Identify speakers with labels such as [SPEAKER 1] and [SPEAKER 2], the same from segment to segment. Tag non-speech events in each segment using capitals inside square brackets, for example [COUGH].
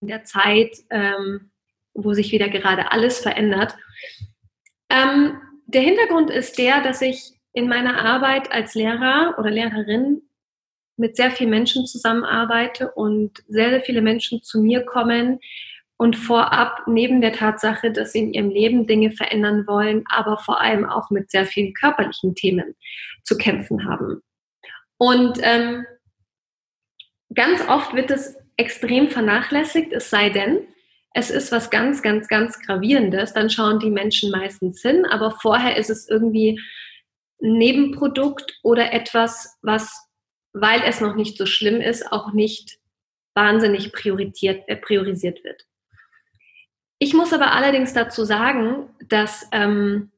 [SPEAKER 1] der Zeit, ähm, wo sich wieder gerade alles verändert. Ähm, der Hintergrund ist der, dass ich in meiner Arbeit als Lehrer oder Lehrerin mit sehr vielen Menschen zusammenarbeite und sehr, sehr viele Menschen zu mir kommen und vorab neben der Tatsache, dass sie in ihrem Leben Dinge verändern wollen, aber vor allem auch mit sehr vielen körperlichen Themen zu kämpfen haben. Und ähm, ganz oft wird es extrem vernachlässigt, es sei denn, es ist was ganz, ganz, ganz Gravierendes, dann schauen die Menschen meistens hin, aber vorher ist es irgendwie ein Nebenprodukt oder etwas, was, weil es noch nicht so schlimm ist, auch nicht wahnsinnig priorisiert, äh, priorisiert wird. Ich muss aber allerdings dazu sagen, dass ähm,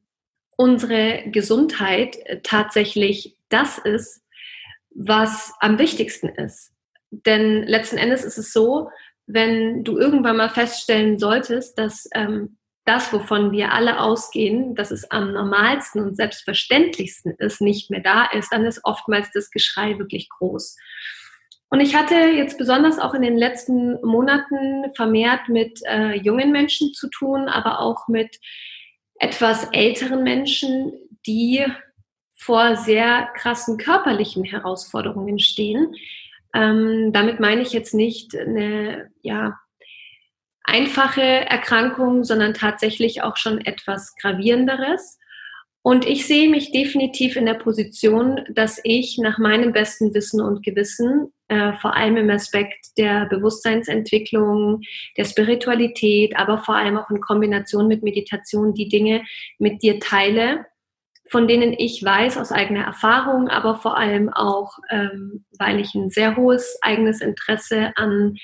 [SPEAKER 1] unsere Gesundheit tatsächlich das ist, was am wichtigsten ist. Denn letzten Endes ist es so, wenn du irgendwann mal feststellen solltest, dass ähm, das, wovon wir alle ausgehen, dass es am normalsten und selbstverständlichsten ist, nicht mehr da ist, dann ist oftmals das Geschrei wirklich groß. Und ich hatte jetzt besonders auch in den letzten Monaten vermehrt mit äh, jungen Menschen zu tun, aber auch mit etwas älteren Menschen, die vor sehr krassen körperlichen Herausforderungen stehen. Ähm, damit meine ich jetzt nicht eine ja, einfache Erkrankung, sondern tatsächlich auch schon etwas gravierenderes. Und ich sehe mich definitiv in der Position, dass ich nach meinem besten Wissen und Gewissen, äh, vor allem im Aspekt der Bewusstseinsentwicklung, der Spiritualität, aber vor allem auch in Kombination mit Meditation, die Dinge mit dir teile, von denen ich weiß aus eigener Erfahrung, aber vor allem auch, ähm, weil ich ein sehr hohes eigenes Interesse an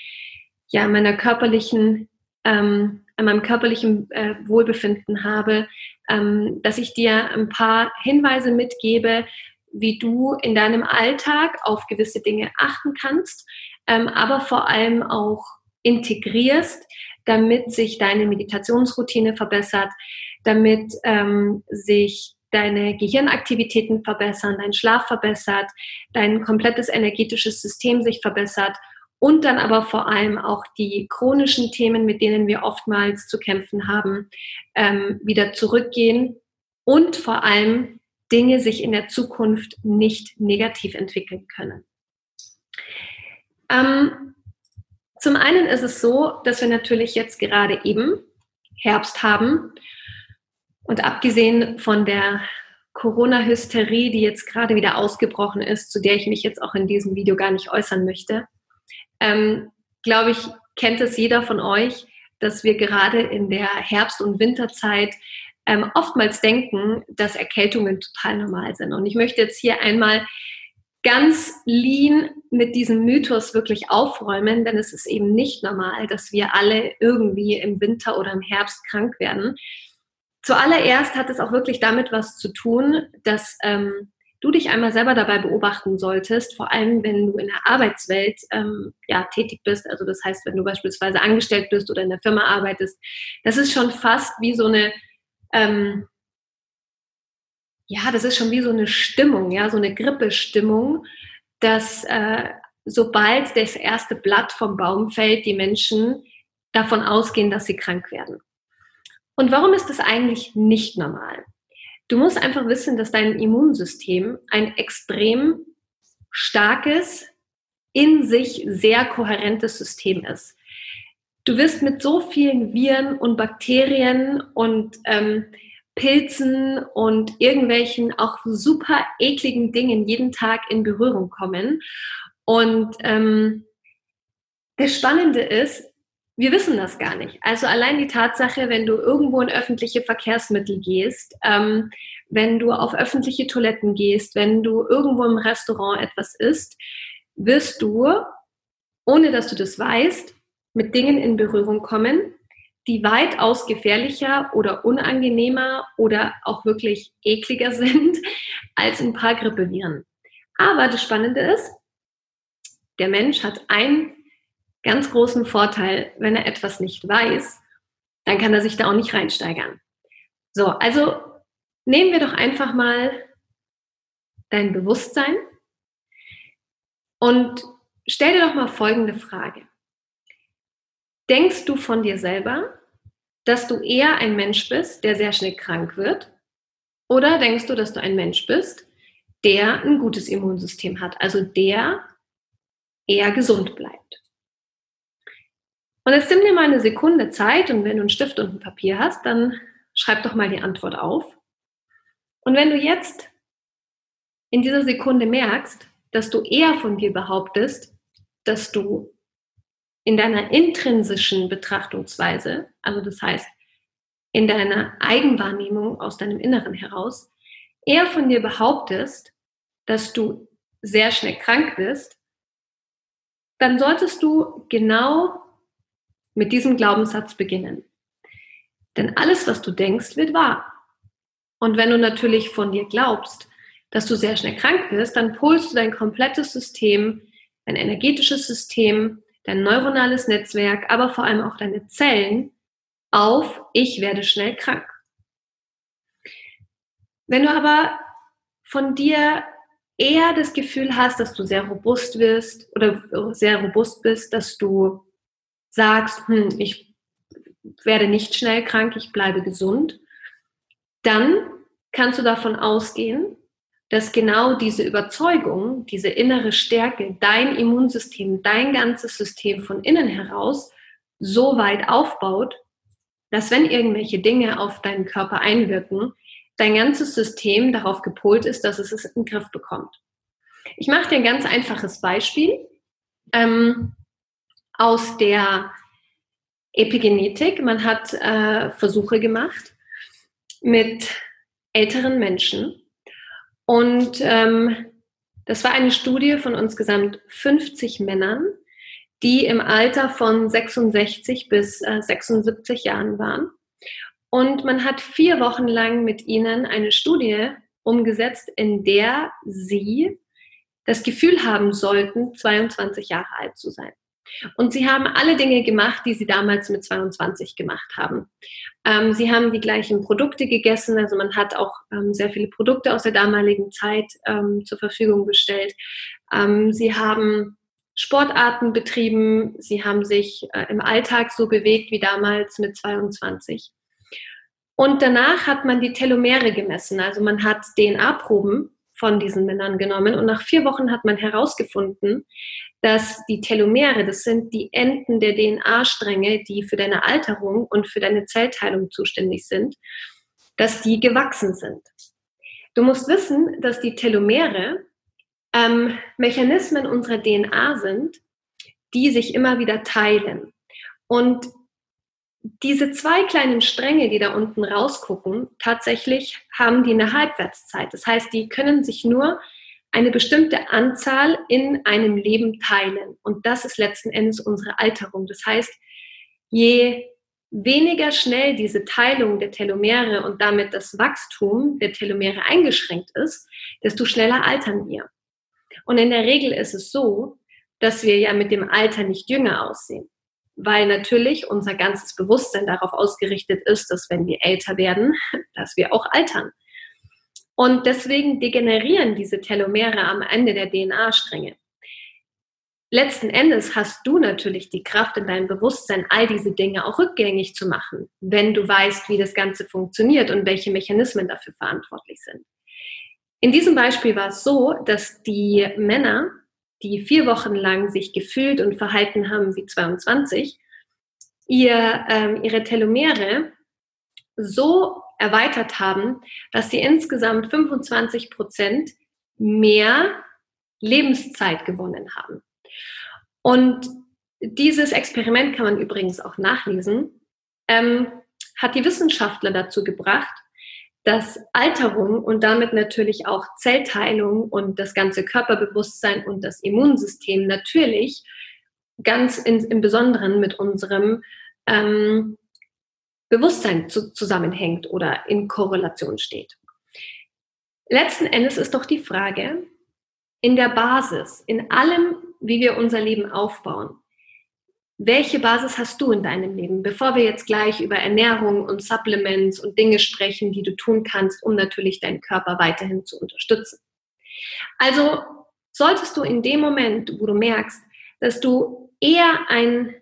[SPEAKER 1] ja, meiner körperlichen ähm, an meinem körperlichen äh, Wohlbefinden habe, ähm, dass ich dir ein paar Hinweise mitgebe, wie du in deinem Alltag auf gewisse Dinge achten kannst, ähm, aber vor allem auch integrierst, damit sich deine Meditationsroutine verbessert, damit ähm, sich deine Gehirnaktivitäten verbessern, dein Schlaf verbessert, dein komplettes energetisches System sich verbessert und dann aber vor allem auch die chronischen Themen, mit denen wir oftmals zu kämpfen haben, ähm, wieder zurückgehen und vor allem Dinge sich in der Zukunft nicht negativ entwickeln können. Ähm, zum einen ist es so, dass wir natürlich jetzt gerade eben Herbst haben und abgesehen von der Corona-Hysterie, die jetzt gerade wieder ausgebrochen ist, zu der ich mich jetzt auch in diesem Video gar nicht äußern möchte, ähm, glaube ich, kennt es jeder von euch, dass wir gerade in der Herbst- und Winterzeit ähm, oftmals denken, dass Erkältungen total normal sind. Und ich möchte jetzt hier einmal ganz lean mit diesem Mythos wirklich aufräumen, denn es ist eben nicht normal, dass wir alle irgendwie im Winter oder im Herbst krank werden. Zuallererst hat es auch wirklich damit was zu tun, dass ähm, du dich einmal selber dabei beobachten solltest, vor allem wenn du in der Arbeitswelt ähm, ja, tätig bist. Also das heißt, wenn du beispielsweise angestellt bist oder in der Firma arbeitest, das ist schon fast wie so eine, ähm, ja, das ist schon wie so eine Stimmung, ja, so eine Grippestimmung, dass äh, sobald das erste Blatt vom Baum fällt, die Menschen davon ausgehen, dass sie krank werden. Und warum ist das eigentlich nicht normal? Du musst einfach wissen, dass dein Immunsystem ein extrem starkes, in sich sehr kohärentes System ist. Du wirst mit so vielen Viren und Bakterien und ähm, Pilzen und irgendwelchen auch super ekligen Dingen jeden Tag in Berührung kommen. Und ähm, das Spannende ist, wir wissen das gar nicht. Also allein die Tatsache, wenn du irgendwo in öffentliche Verkehrsmittel gehst, ähm, wenn du auf öffentliche Toiletten gehst, wenn du irgendwo im Restaurant etwas isst, wirst du, ohne dass du das weißt, mit Dingen in Berührung kommen, die weitaus gefährlicher oder unangenehmer oder auch wirklich ekliger [LAUGHS] sind als ein paar Grippeviren. Aber das Spannende ist, der Mensch hat ein ganz großen Vorteil, wenn er etwas nicht weiß, dann kann er sich da auch nicht reinsteigern. So, also nehmen wir doch einfach mal dein Bewusstsein und stell dir doch mal folgende Frage. denkst du von dir selber, dass du eher ein Mensch bist, der sehr schnell krank wird? Oder denkst du, dass du ein Mensch bist, der ein gutes Immunsystem hat, also der eher gesund bleibt? Und jetzt nimm dir mal eine Sekunde Zeit und wenn du einen Stift und ein Papier hast, dann schreib doch mal die Antwort auf. Und wenn du jetzt in dieser Sekunde merkst, dass du eher von dir behauptest, dass du in deiner intrinsischen Betrachtungsweise, also das heißt in deiner Eigenwahrnehmung aus deinem Inneren heraus, eher von dir behauptest, dass du sehr schnell krank bist, dann solltest du genau mit diesem Glaubenssatz beginnen. Denn alles, was du denkst, wird wahr. Und wenn du natürlich von dir glaubst, dass du sehr schnell krank wirst, dann polst du dein komplettes System, dein energetisches System, dein neuronales Netzwerk, aber vor allem auch deine Zellen auf, ich werde schnell krank. Wenn du aber von dir eher das Gefühl hast, dass du sehr robust wirst oder sehr robust bist, dass du sagst, hm, ich werde nicht schnell krank, ich bleibe gesund, dann kannst du davon ausgehen, dass genau diese Überzeugung, diese innere Stärke, dein Immunsystem, dein ganzes System von innen heraus so weit aufbaut, dass wenn irgendwelche Dinge auf deinen Körper einwirken, dein ganzes System darauf gepolt ist, dass es es in den Griff bekommt. Ich mache dir ein ganz einfaches Beispiel ähm, aus der Epigenetik. Man hat äh, Versuche gemacht mit älteren Menschen und ähm, das war eine Studie von insgesamt 50 Männern, die im Alter von 66 bis äh, 76 Jahren waren. Und man hat vier Wochen lang mit ihnen eine Studie umgesetzt, in der sie das Gefühl haben sollten, 22 Jahre alt zu sein. Und sie haben alle Dinge gemacht, die sie damals mit 22 gemacht haben. Ähm, sie haben die gleichen Produkte gegessen, also man hat auch ähm, sehr viele Produkte aus der damaligen Zeit ähm, zur Verfügung gestellt. Ähm, sie haben Sportarten betrieben, sie haben sich äh, im Alltag so bewegt wie damals mit 22. Und danach hat man die Telomere gemessen, also man hat DNA-Proben von diesen Männern genommen und nach vier Wochen hat man herausgefunden, dass die Telomere, das sind die Enden der DNA-Stränge, die für deine Alterung und für deine Zellteilung zuständig sind, dass die gewachsen sind. Du musst wissen, dass die Telomere ähm, Mechanismen unserer DNA sind, die sich immer wieder teilen. Und diese zwei kleinen Stränge, die da unten rausgucken, tatsächlich haben die eine Halbwertszeit. Das heißt, die können sich nur eine bestimmte Anzahl in einem Leben teilen. Und das ist letzten Endes unsere Alterung. Das heißt, je weniger schnell diese Teilung der Telomere und damit das Wachstum der Telomere eingeschränkt ist, desto schneller altern wir. Und in der Regel ist es so, dass wir ja mit dem Alter nicht jünger aussehen, weil natürlich unser ganzes Bewusstsein darauf ausgerichtet ist, dass wenn wir älter werden, [LAUGHS] dass wir auch altern. Und deswegen degenerieren diese Telomere am Ende der DNA-Stränge. Letzten Endes hast du natürlich die Kraft in deinem Bewusstsein, all diese Dinge auch rückgängig zu machen, wenn du weißt, wie das Ganze funktioniert und welche Mechanismen dafür verantwortlich sind. In diesem Beispiel war es so, dass die Männer, die vier Wochen lang sich gefühlt und verhalten haben wie 22, ihr, ähm, ihre Telomere so erweitert haben, dass sie insgesamt 25 Prozent mehr Lebenszeit gewonnen haben. Und dieses Experiment kann man übrigens auch nachlesen, ähm, hat die Wissenschaftler dazu gebracht, dass Alterung und damit natürlich auch Zellteilung und das ganze Körperbewusstsein und das Immunsystem natürlich ganz in, im Besonderen mit unserem ähm, Bewusstsein zu, zusammenhängt oder in Korrelation steht. Letzten Endes ist doch die Frage, in der Basis, in allem, wie wir unser Leben aufbauen, welche Basis hast du in deinem Leben? Bevor wir jetzt gleich über Ernährung und Supplements und Dinge sprechen, die du tun kannst, um natürlich deinen Körper weiterhin zu unterstützen. Also solltest du in dem Moment, wo du merkst, dass du eher ein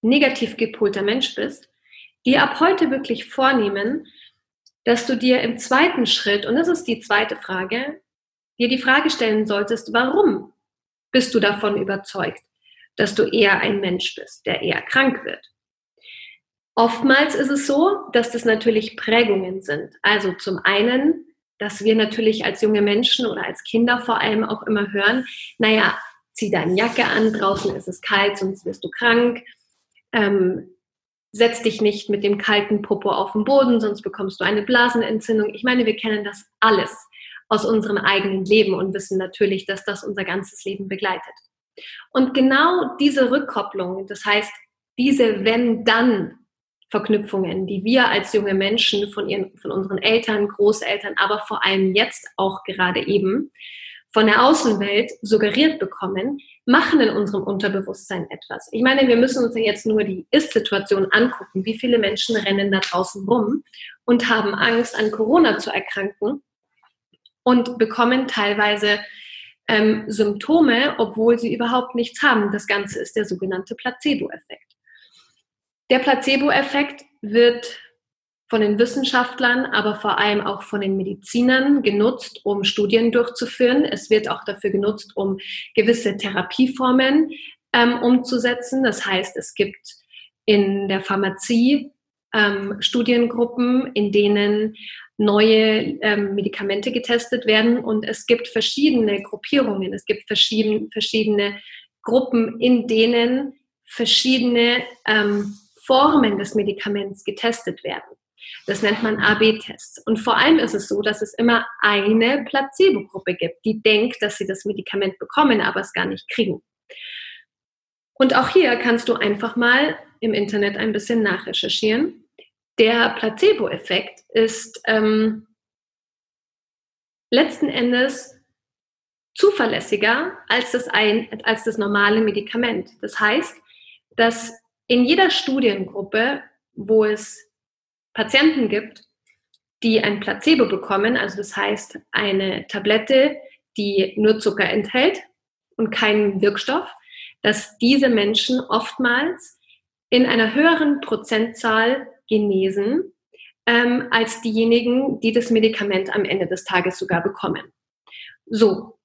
[SPEAKER 1] negativ gepolter Mensch bist, dir ab heute wirklich vornehmen, dass du dir im zweiten Schritt, und das ist die zweite Frage, dir die Frage stellen solltest, warum bist du davon überzeugt, dass du eher ein Mensch bist, der eher krank wird? Oftmals ist es so, dass das natürlich Prägungen sind. Also zum einen, dass wir natürlich als junge Menschen oder als Kinder vor allem auch immer hören, naja, zieh deine Jacke an, draußen ist es kalt, sonst wirst du krank. Ähm, setz dich nicht mit dem kalten Popo auf den Boden, sonst bekommst du eine Blasenentzündung. Ich meine, wir kennen das alles aus unserem eigenen Leben und wissen natürlich, dass das unser ganzes Leben begleitet. Und genau diese Rückkopplung, das heißt, diese wenn-dann Verknüpfungen, die wir als junge Menschen von, ihren, von unseren Eltern, Großeltern, aber vor allem jetzt auch gerade eben von der Außenwelt suggeriert bekommen, machen in unserem Unterbewusstsein etwas. Ich meine, wir müssen uns jetzt nur die Ist-Situation angucken. Wie viele Menschen rennen da draußen rum und haben Angst, an Corona zu erkranken und bekommen teilweise ähm, Symptome, obwohl sie überhaupt nichts haben. Das Ganze ist der sogenannte Placebo-Effekt. Der Placebo-Effekt wird von den Wissenschaftlern, aber vor allem auch von den Medizinern genutzt, um Studien durchzuführen. Es wird auch dafür genutzt, um gewisse Therapieformen ähm, umzusetzen. Das heißt, es gibt in der Pharmazie ähm, Studiengruppen, in denen neue ähm, Medikamente getestet werden und es gibt verschiedene Gruppierungen, es gibt verschieden, verschiedene Gruppen, in denen verschiedene ähm, Formen des Medikaments getestet werden. Das nennt man AB-Tests. Und vor allem ist es so, dass es immer eine Placebo-Gruppe gibt, die denkt, dass sie das Medikament bekommen, aber es gar nicht kriegen. Und auch hier kannst du einfach mal im Internet ein bisschen nachrecherchieren. Der Placebo-Effekt ist ähm, letzten Endes zuverlässiger als das, ein, als das normale Medikament. Das heißt, dass in jeder Studiengruppe, wo es Patienten gibt, die ein Placebo bekommen, also das heißt eine Tablette, die nur Zucker enthält und keinen Wirkstoff, dass diese Menschen oftmals in einer höheren Prozentzahl genesen ähm, als diejenigen, die das Medikament am Ende des Tages sogar bekommen. So,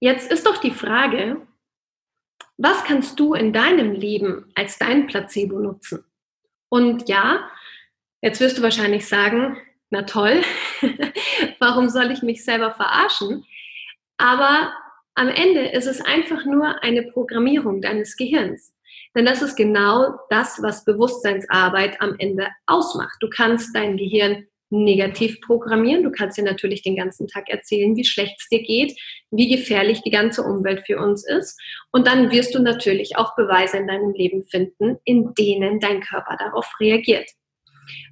[SPEAKER 1] jetzt ist doch die Frage, was kannst du in deinem Leben als dein Placebo nutzen? Und ja, jetzt wirst du wahrscheinlich sagen, na toll, [LAUGHS] warum soll ich mich selber verarschen? Aber am Ende ist es einfach nur eine Programmierung deines Gehirns. Denn das ist genau das, was Bewusstseinsarbeit am Ende ausmacht. Du kannst dein Gehirn negativ programmieren. Du kannst dir natürlich den ganzen Tag erzählen, wie schlecht es dir geht, wie gefährlich die ganze Umwelt für uns ist. Und dann wirst du natürlich auch Beweise in deinem Leben finden, in denen dein Körper darauf reagiert.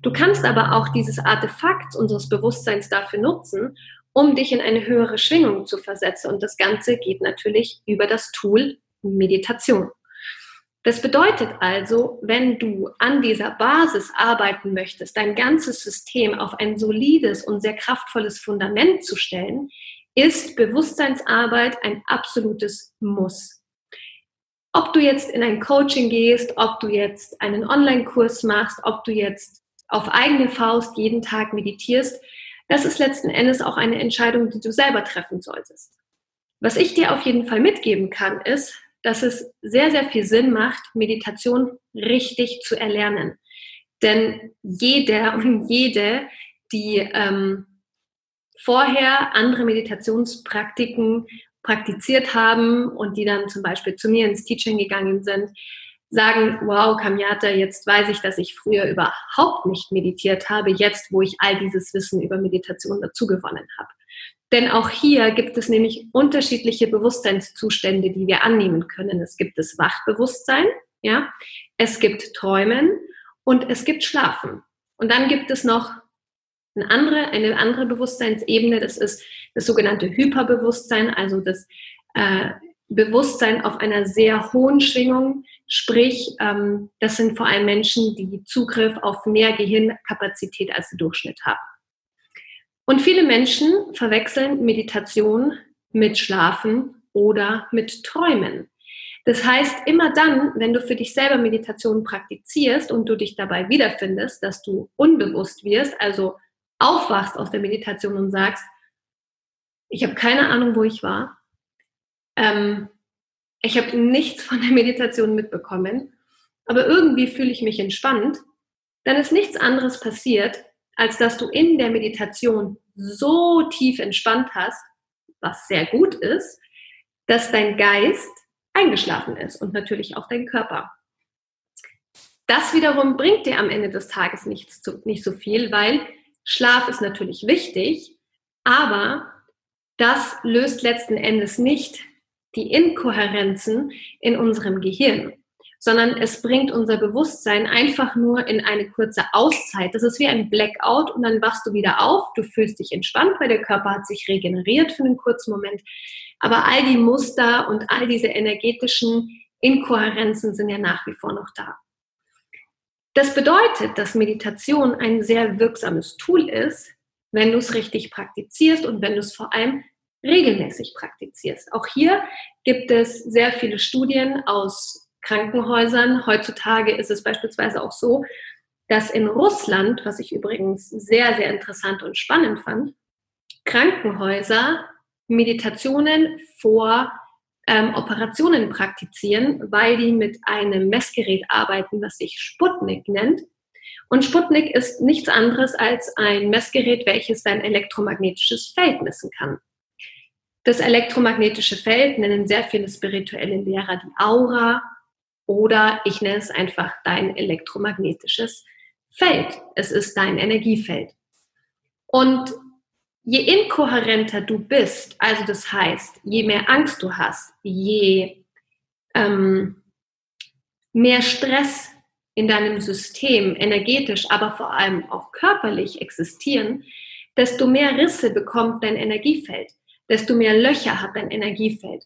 [SPEAKER 1] Du kannst aber auch dieses Artefakt unseres Bewusstseins dafür nutzen, um dich in eine höhere Schwingung zu versetzen. Und das Ganze geht natürlich über das Tool Meditation. Das bedeutet also, wenn du an dieser Basis arbeiten möchtest, dein ganzes System auf ein solides und sehr kraftvolles Fundament zu stellen, ist Bewusstseinsarbeit ein absolutes Muss. Ob du jetzt in ein Coaching gehst, ob du jetzt einen Online-Kurs machst, ob du jetzt auf eigene Faust jeden Tag meditierst, das ist letzten Endes auch eine Entscheidung, die du selber treffen solltest. Was ich dir auf jeden Fall mitgeben kann, ist, dass es sehr, sehr viel Sinn macht, Meditation richtig zu erlernen. Denn jeder [LAUGHS] und jede, die ähm, vorher andere Meditationspraktiken praktiziert haben und die dann zum Beispiel zu mir ins Teaching gegangen sind, sagen, wow, Kamyata, jetzt weiß ich, dass ich früher überhaupt nicht meditiert habe, jetzt, wo ich all dieses Wissen über Meditation dazugewonnen habe. Denn auch hier gibt es nämlich unterschiedliche Bewusstseinszustände, die wir annehmen können. Es gibt das Wachbewusstsein, ja, es gibt Träumen und es gibt Schlafen. Und dann gibt es noch eine andere, eine andere Bewusstseinsebene, das ist das sogenannte Hyperbewusstsein, also das äh, Bewusstsein auf einer sehr hohen Schwingung, sprich, ähm, das sind vor allem Menschen, die Zugriff auf mehr Gehirnkapazität als der Durchschnitt haben. Und viele Menschen verwechseln Meditation mit Schlafen oder mit Träumen. Das heißt, immer dann, wenn du für dich selber Meditation praktizierst und du dich dabei wiederfindest, dass du unbewusst wirst, also aufwachst aus der Meditation und sagst, ich habe keine Ahnung, wo ich war, ähm, ich habe nichts von der Meditation mitbekommen, aber irgendwie fühle ich mich entspannt, dann ist nichts anderes passiert, als dass du in der Meditation so tief entspannt hast, was sehr gut ist, dass dein Geist eingeschlafen ist und natürlich auch dein Körper. Das wiederum bringt dir am Ende des Tages nichts zu, nicht so viel, weil Schlaf ist natürlich wichtig, aber das löst letzten Endes nicht die Inkohärenzen in unserem Gehirn sondern es bringt unser Bewusstsein einfach nur in eine kurze Auszeit. Das ist wie ein Blackout und dann wachst du wieder auf, du fühlst dich entspannt, weil der Körper hat sich regeneriert für einen kurzen Moment. Aber all die Muster und all diese energetischen Inkohärenzen sind ja nach wie vor noch da. Das bedeutet, dass Meditation ein sehr wirksames Tool ist, wenn du es richtig praktizierst und wenn du es vor allem regelmäßig praktizierst. Auch hier gibt es sehr viele Studien aus Krankenhäusern. Heutzutage ist es beispielsweise auch so, dass in Russland, was ich übrigens sehr, sehr interessant und spannend fand, Krankenhäuser Meditationen vor ähm, Operationen praktizieren, weil die mit einem Messgerät arbeiten, das sich Sputnik nennt. Und Sputnik ist nichts anderes als ein Messgerät, welches dein elektromagnetisches Feld messen kann. Das elektromagnetische Feld nennen sehr viele spirituelle Lehrer die Aura oder ich nenne es einfach dein elektromagnetisches Feld. Es ist dein Energiefeld. Und je inkohärenter du bist, also das heißt, je mehr Angst du hast, je ähm, mehr Stress in deinem System energetisch, aber vor allem auch körperlich existieren, desto mehr Risse bekommt dein Energiefeld, desto mehr Löcher hat dein Energiefeld.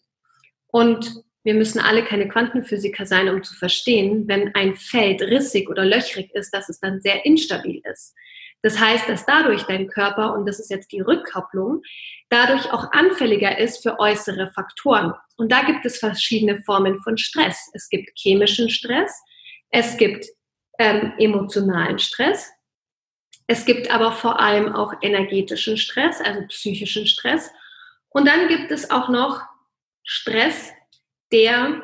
[SPEAKER 1] Und wir müssen alle keine Quantenphysiker sein, um zu verstehen, wenn ein Feld rissig oder löchrig ist, dass es dann sehr instabil ist. Das heißt, dass dadurch dein Körper, und das ist jetzt die Rückkopplung, dadurch auch anfälliger ist für äußere Faktoren. Und da gibt es verschiedene Formen von Stress. Es gibt chemischen Stress, es gibt ähm, emotionalen Stress, es gibt aber vor allem auch energetischen Stress, also psychischen Stress. Und dann gibt es auch noch Stress, der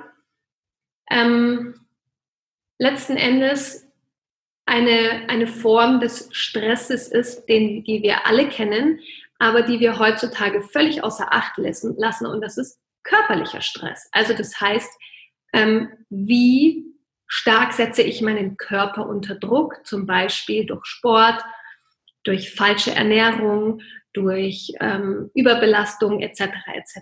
[SPEAKER 1] ähm, letzten Endes eine, eine Form des Stresses ist, den, die wir alle kennen, aber die wir heutzutage völlig außer Acht lassen, lassen und das ist körperlicher Stress. Also das heißt, ähm, wie stark setze ich meinen Körper unter Druck, zum Beispiel durch Sport, durch falsche Ernährung, durch ähm, Überbelastung etc. etc.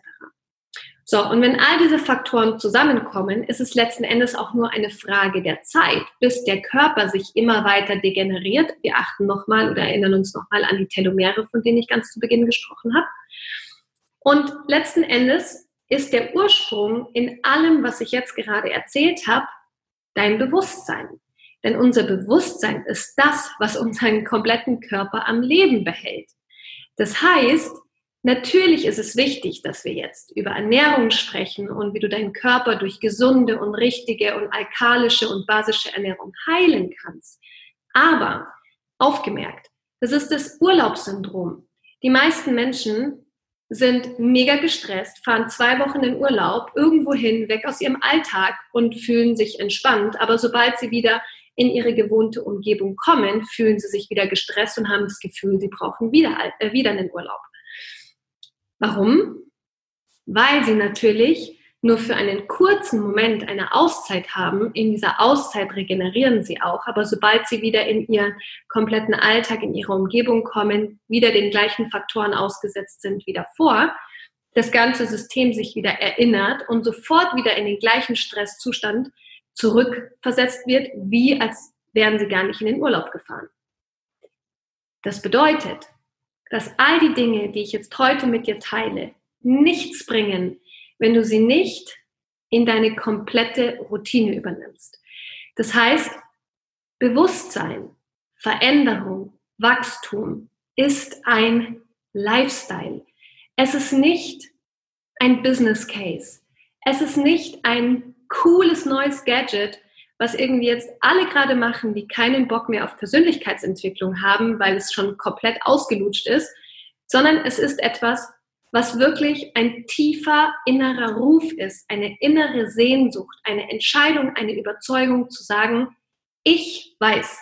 [SPEAKER 1] So, und wenn all diese Faktoren zusammenkommen, ist es letzten Endes auch nur eine Frage der Zeit, bis der Körper sich immer weiter degeneriert. Wir achten nochmal oder erinnern uns nochmal an die Telomere, von denen ich ganz zu Beginn gesprochen habe. Und letzten Endes ist der Ursprung in allem, was ich jetzt gerade erzählt habe, dein Bewusstsein. Denn unser Bewusstsein ist das, was unseren kompletten Körper am Leben behält. Das heißt, Natürlich ist es wichtig, dass wir jetzt über Ernährung sprechen und wie du deinen Körper durch gesunde und richtige und alkalische und basische Ernährung heilen kannst. Aber aufgemerkt, das ist das Urlaubssyndrom. Die meisten Menschen sind mega gestresst, fahren zwei Wochen in Urlaub irgendwo hin, weg aus ihrem Alltag und fühlen sich entspannt. Aber sobald sie wieder in ihre gewohnte Umgebung kommen, fühlen sie sich wieder gestresst und haben das Gefühl, sie brauchen wieder, äh, wieder einen Urlaub. Warum? Weil sie natürlich nur für einen kurzen Moment eine Auszeit haben. In dieser Auszeit regenerieren sie auch, aber sobald sie wieder in ihren kompletten Alltag, in ihre Umgebung kommen, wieder den gleichen Faktoren ausgesetzt sind wie davor, das ganze System sich wieder erinnert und sofort wieder in den gleichen Stresszustand zurückversetzt wird, wie als wären sie gar nicht in den Urlaub gefahren. Das bedeutet, dass all die Dinge, die ich jetzt heute mit dir teile, nichts bringen, wenn du sie nicht in deine komplette Routine übernimmst. Das heißt, Bewusstsein, Veränderung, Wachstum ist ein Lifestyle. Es ist nicht ein Business Case. Es ist nicht ein cooles neues Gadget, was irgendwie jetzt alle gerade machen, die keinen Bock mehr auf Persönlichkeitsentwicklung haben, weil es schon komplett ausgelutscht ist, sondern es ist etwas, was wirklich ein tiefer innerer Ruf ist, eine innere Sehnsucht, eine Entscheidung, eine Überzeugung zu sagen, ich weiß,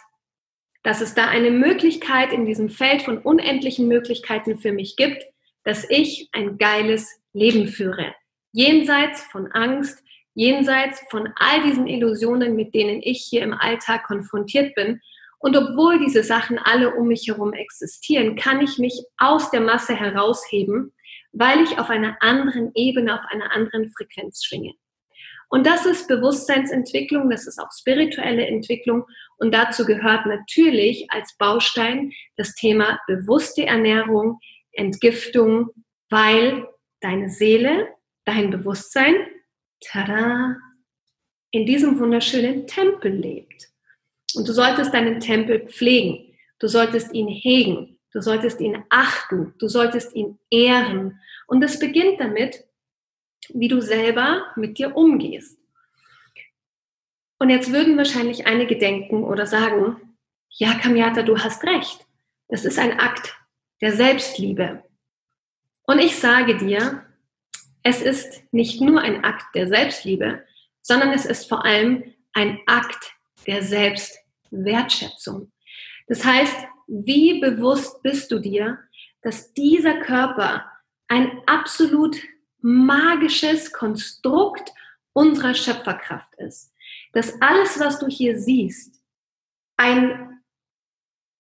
[SPEAKER 1] dass es da eine Möglichkeit in diesem Feld von unendlichen Möglichkeiten für mich gibt, dass ich ein geiles Leben führe. Jenseits von Angst, jenseits von all diesen Illusionen, mit denen ich hier im Alltag konfrontiert bin. Und obwohl diese Sachen alle um mich herum existieren, kann ich mich aus der Masse herausheben, weil ich auf einer anderen Ebene, auf einer anderen Frequenz schwinge. Und das ist Bewusstseinsentwicklung, das ist auch spirituelle Entwicklung. Und dazu gehört natürlich als Baustein das Thema bewusste Ernährung, Entgiftung, weil deine Seele, dein Bewusstsein tada, in diesem wunderschönen Tempel lebt. Und du solltest deinen Tempel pflegen. Du solltest ihn hegen. Du solltest ihn achten. Du solltest ihn ehren. Und es beginnt damit, wie du selber mit dir umgehst. Und jetzt würden wahrscheinlich einige denken oder sagen, ja, Kamiata, du hast recht. Das ist ein Akt der Selbstliebe. Und ich sage dir, es ist nicht nur ein Akt der Selbstliebe, sondern es ist vor allem ein Akt der Selbstwertschätzung. Das heißt, wie bewusst bist du dir, dass dieser Körper ein absolut magisches Konstrukt unserer Schöpferkraft ist. Dass alles, was du hier siehst, ein,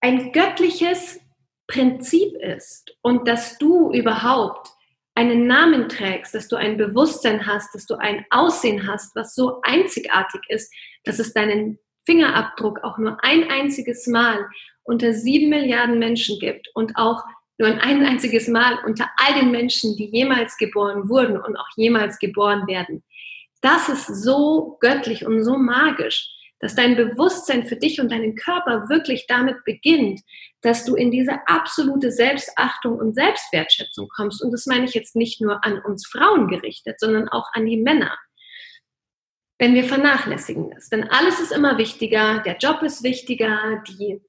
[SPEAKER 1] ein göttliches Prinzip ist und dass du überhaupt einen Namen trägst, dass du ein Bewusstsein hast, dass du ein Aussehen hast, was so einzigartig ist, dass es deinen Fingerabdruck auch nur ein einziges Mal unter sieben Milliarden Menschen gibt und auch nur ein einziges Mal unter all den Menschen, die jemals geboren wurden und auch jemals geboren werden. Das ist so göttlich und so magisch, dass dein Bewusstsein für dich und deinen Körper wirklich damit beginnt, dass du in diese absolute Selbstachtung und Selbstwertschätzung kommst. Und das meine ich jetzt nicht nur an uns Frauen gerichtet, sondern auch an die Männer. Wenn wir vernachlässigen das. Denn alles ist immer wichtiger, der Job ist wichtiger, die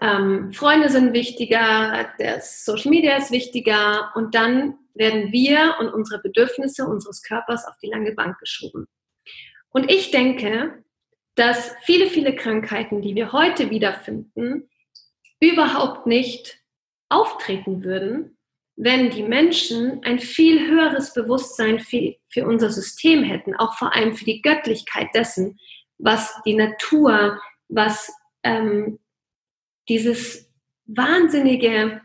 [SPEAKER 1] ähm, Freunde sind wichtiger, der Social Media ist wichtiger und dann werden wir und unsere Bedürfnisse unseres Körpers auf die lange Bank geschoben. Und ich denke, dass viele, viele Krankheiten, die wir heute wiederfinden, überhaupt nicht auftreten würden, wenn die Menschen ein viel höheres Bewusstsein für, für unser System hätten, auch vor allem für die Göttlichkeit dessen, was die Natur, was ähm, dieses wahnsinnige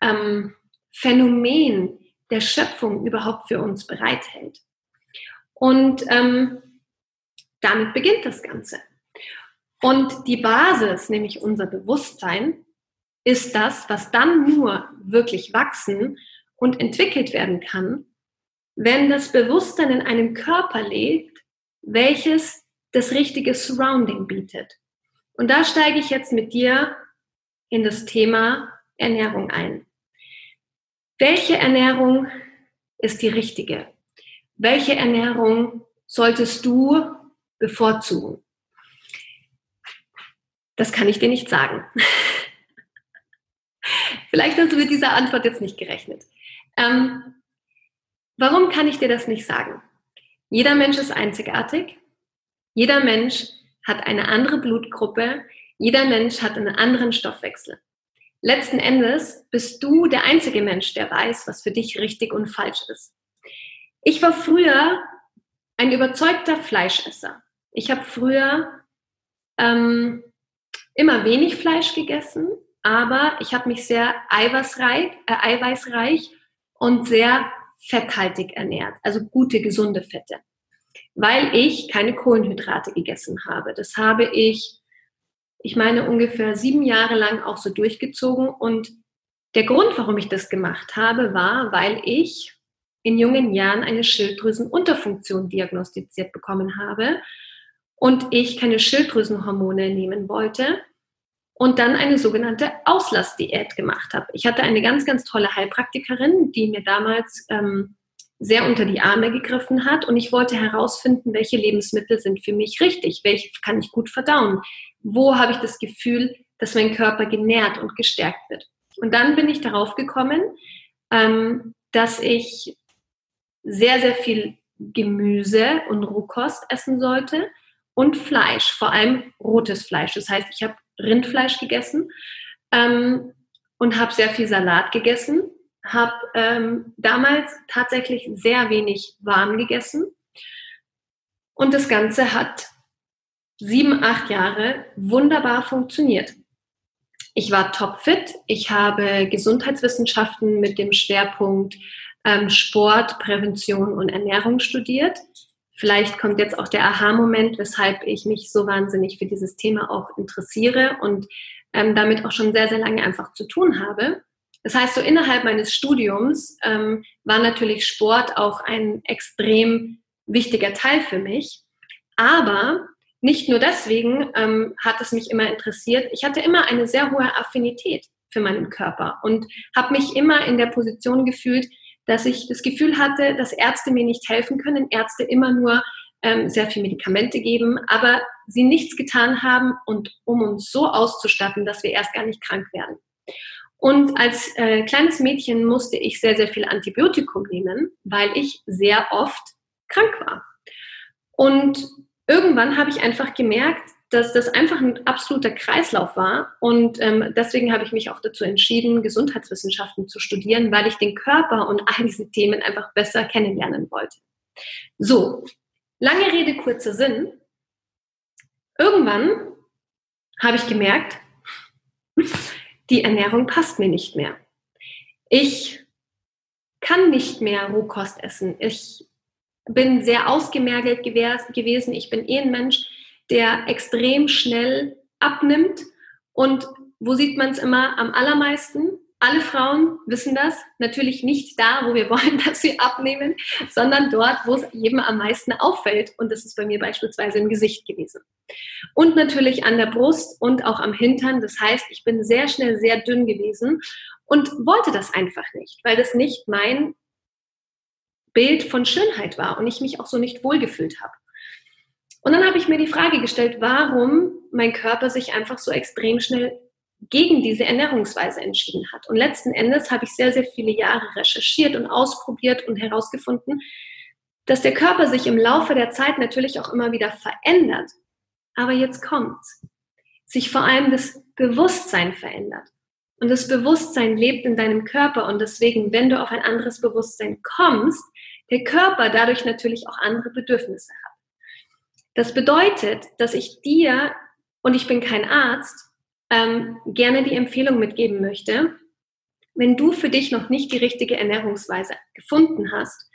[SPEAKER 1] ähm, Phänomen der Schöpfung überhaupt für uns bereithält. Und ähm, damit beginnt das Ganze. Und die Basis, nämlich unser Bewusstsein, ist das, was dann nur wirklich wachsen und entwickelt werden kann, wenn das Bewusstsein in einem Körper lebt, welches das richtige Surrounding bietet. Und da steige ich jetzt mit dir in das Thema Ernährung ein. Welche Ernährung ist die richtige? Welche Ernährung solltest du bevorzugen? Das kann ich dir nicht sagen. [LAUGHS] Vielleicht hast du mit dieser Antwort jetzt nicht gerechnet. Ähm, warum kann ich dir das nicht sagen? Jeder Mensch ist einzigartig. Jeder Mensch hat eine andere Blutgruppe. Jeder Mensch hat einen anderen Stoffwechsel. Letzten Endes bist du der einzige Mensch, der weiß, was für dich richtig und falsch ist. Ich war früher ein überzeugter Fleischesser. Ich habe früher ähm, immer wenig Fleisch gegessen, aber ich habe mich sehr eiweißreich, äh, eiweißreich und sehr fetthaltig ernährt, also gute, gesunde Fette, weil ich keine Kohlenhydrate gegessen habe. Das habe ich, ich meine, ungefähr sieben Jahre lang auch so durchgezogen und der Grund, warum ich das gemacht habe, war, weil ich in jungen Jahren eine Schilddrüsenunterfunktion diagnostiziert bekommen habe und ich keine Schilddrüsenhormone nehmen wollte und dann eine sogenannte Auslassdiät gemacht habe. Ich hatte eine ganz, ganz tolle Heilpraktikerin, die mir damals ähm, sehr unter die Arme gegriffen hat und ich wollte herausfinden, welche Lebensmittel sind für mich richtig, welche kann ich gut verdauen, wo habe ich das Gefühl, dass mein Körper genährt und gestärkt wird. Und dann bin ich darauf gekommen, ähm, dass ich sehr, sehr viel Gemüse und Rohkost essen sollte und Fleisch, vor allem rotes Fleisch. Das heißt, ich habe Rindfleisch gegessen ähm, und habe sehr viel Salat gegessen habe ähm, damals tatsächlich sehr wenig warm gegessen. Und das Ganze hat sieben, acht Jahre wunderbar funktioniert. Ich war topfit. Ich habe Gesundheitswissenschaften mit dem Schwerpunkt ähm, Sport, Prävention und Ernährung studiert. Vielleicht kommt jetzt auch der Aha-Moment, weshalb ich mich so wahnsinnig für dieses Thema auch interessiere und ähm, damit auch schon sehr, sehr lange einfach zu tun habe. Das heißt, so innerhalb meines Studiums ähm, war natürlich Sport auch ein extrem wichtiger Teil für mich. Aber nicht nur deswegen ähm, hat es mich immer interessiert. Ich hatte immer eine sehr hohe Affinität für meinen Körper und habe mich immer in der Position gefühlt, dass ich das Gefühl hatte, dass Ärzte mir nicht helfen können, Ärzte immer nur ähm, sehr viel Medikamente geben, aber sie nichts getan haben und um uns so auszustatten, dass wir erst gar nicht krank werden. Und als äh, kleines Mädchen musste ich sehr, sehr viel Antibiotikum nehmen, weil ich sehr oft krank war. Und irgendwann habe ich einfach gemerkt, dass das einfach ein absoluter Kreislauf war. Und ähm, deswegen habe ich mich auch dazu entschieden, Gesundheitswissenschaften zu studieren, weil ich den Körper und all diese Themen einfach besser kennenlernen wollte. So, lange Rede, kurzer Sinn. Irgendwann habe ich gemerkt, die Ernährung passt mir nicht mehr. Ich kann nicht mehr Rohkost essen. Ich bin sehr ausgemergelt gewesen. Ich bin eh ein Mensch, der extrem schnell abnimmt. Und wo sieht man es immer am allermeisten? Alle Frauen wissen das, natürlich nicht da, wo wir [LAUGHS] wollen, dass sie abnehmen, sondern dort, wo es jedem am meisten auffällt. Und das ist bei mir beispielsweise im Gesicht gewesen. Und natürlich an der Brust und auch am Hintern. Das heißt, ich bin sehr schnell sehr dünn gewesen und wollte das einfach nicht, weil das nicht mein Bild von Schönheit war und ich mich auch so nicht wohlgefühlt habe. Und dann habe ich mir die Frage gestellt, warum mein Körper sich einfach so extrem schnell gegen diese Ernährungsweise entschieden hat. Und letzten Endes habe ich sehr, sehr viele Jahre recherchiert und ausprobiert und herausgefunden, dass der Körper sich im Laufe der Zeit natürlich auch immer wieder verändert. Aber jetzt kommt's. Sich vor allem das Bewusstsein verändert. Und das Bewusstsein lebt in deinem Körper und deswegen, wenn du auf ein anderes Bewusstsein kommst, der Körper dadurch natürlich auch andere Bedürfnisse hat. Das bedeutet, dass ich dir, und ich bin kein Arzt, ähm, gerne die Empfehlung mitgeben möchte, wenn du für dich noch nicht die richtige Ernährungsweise gefunden hast,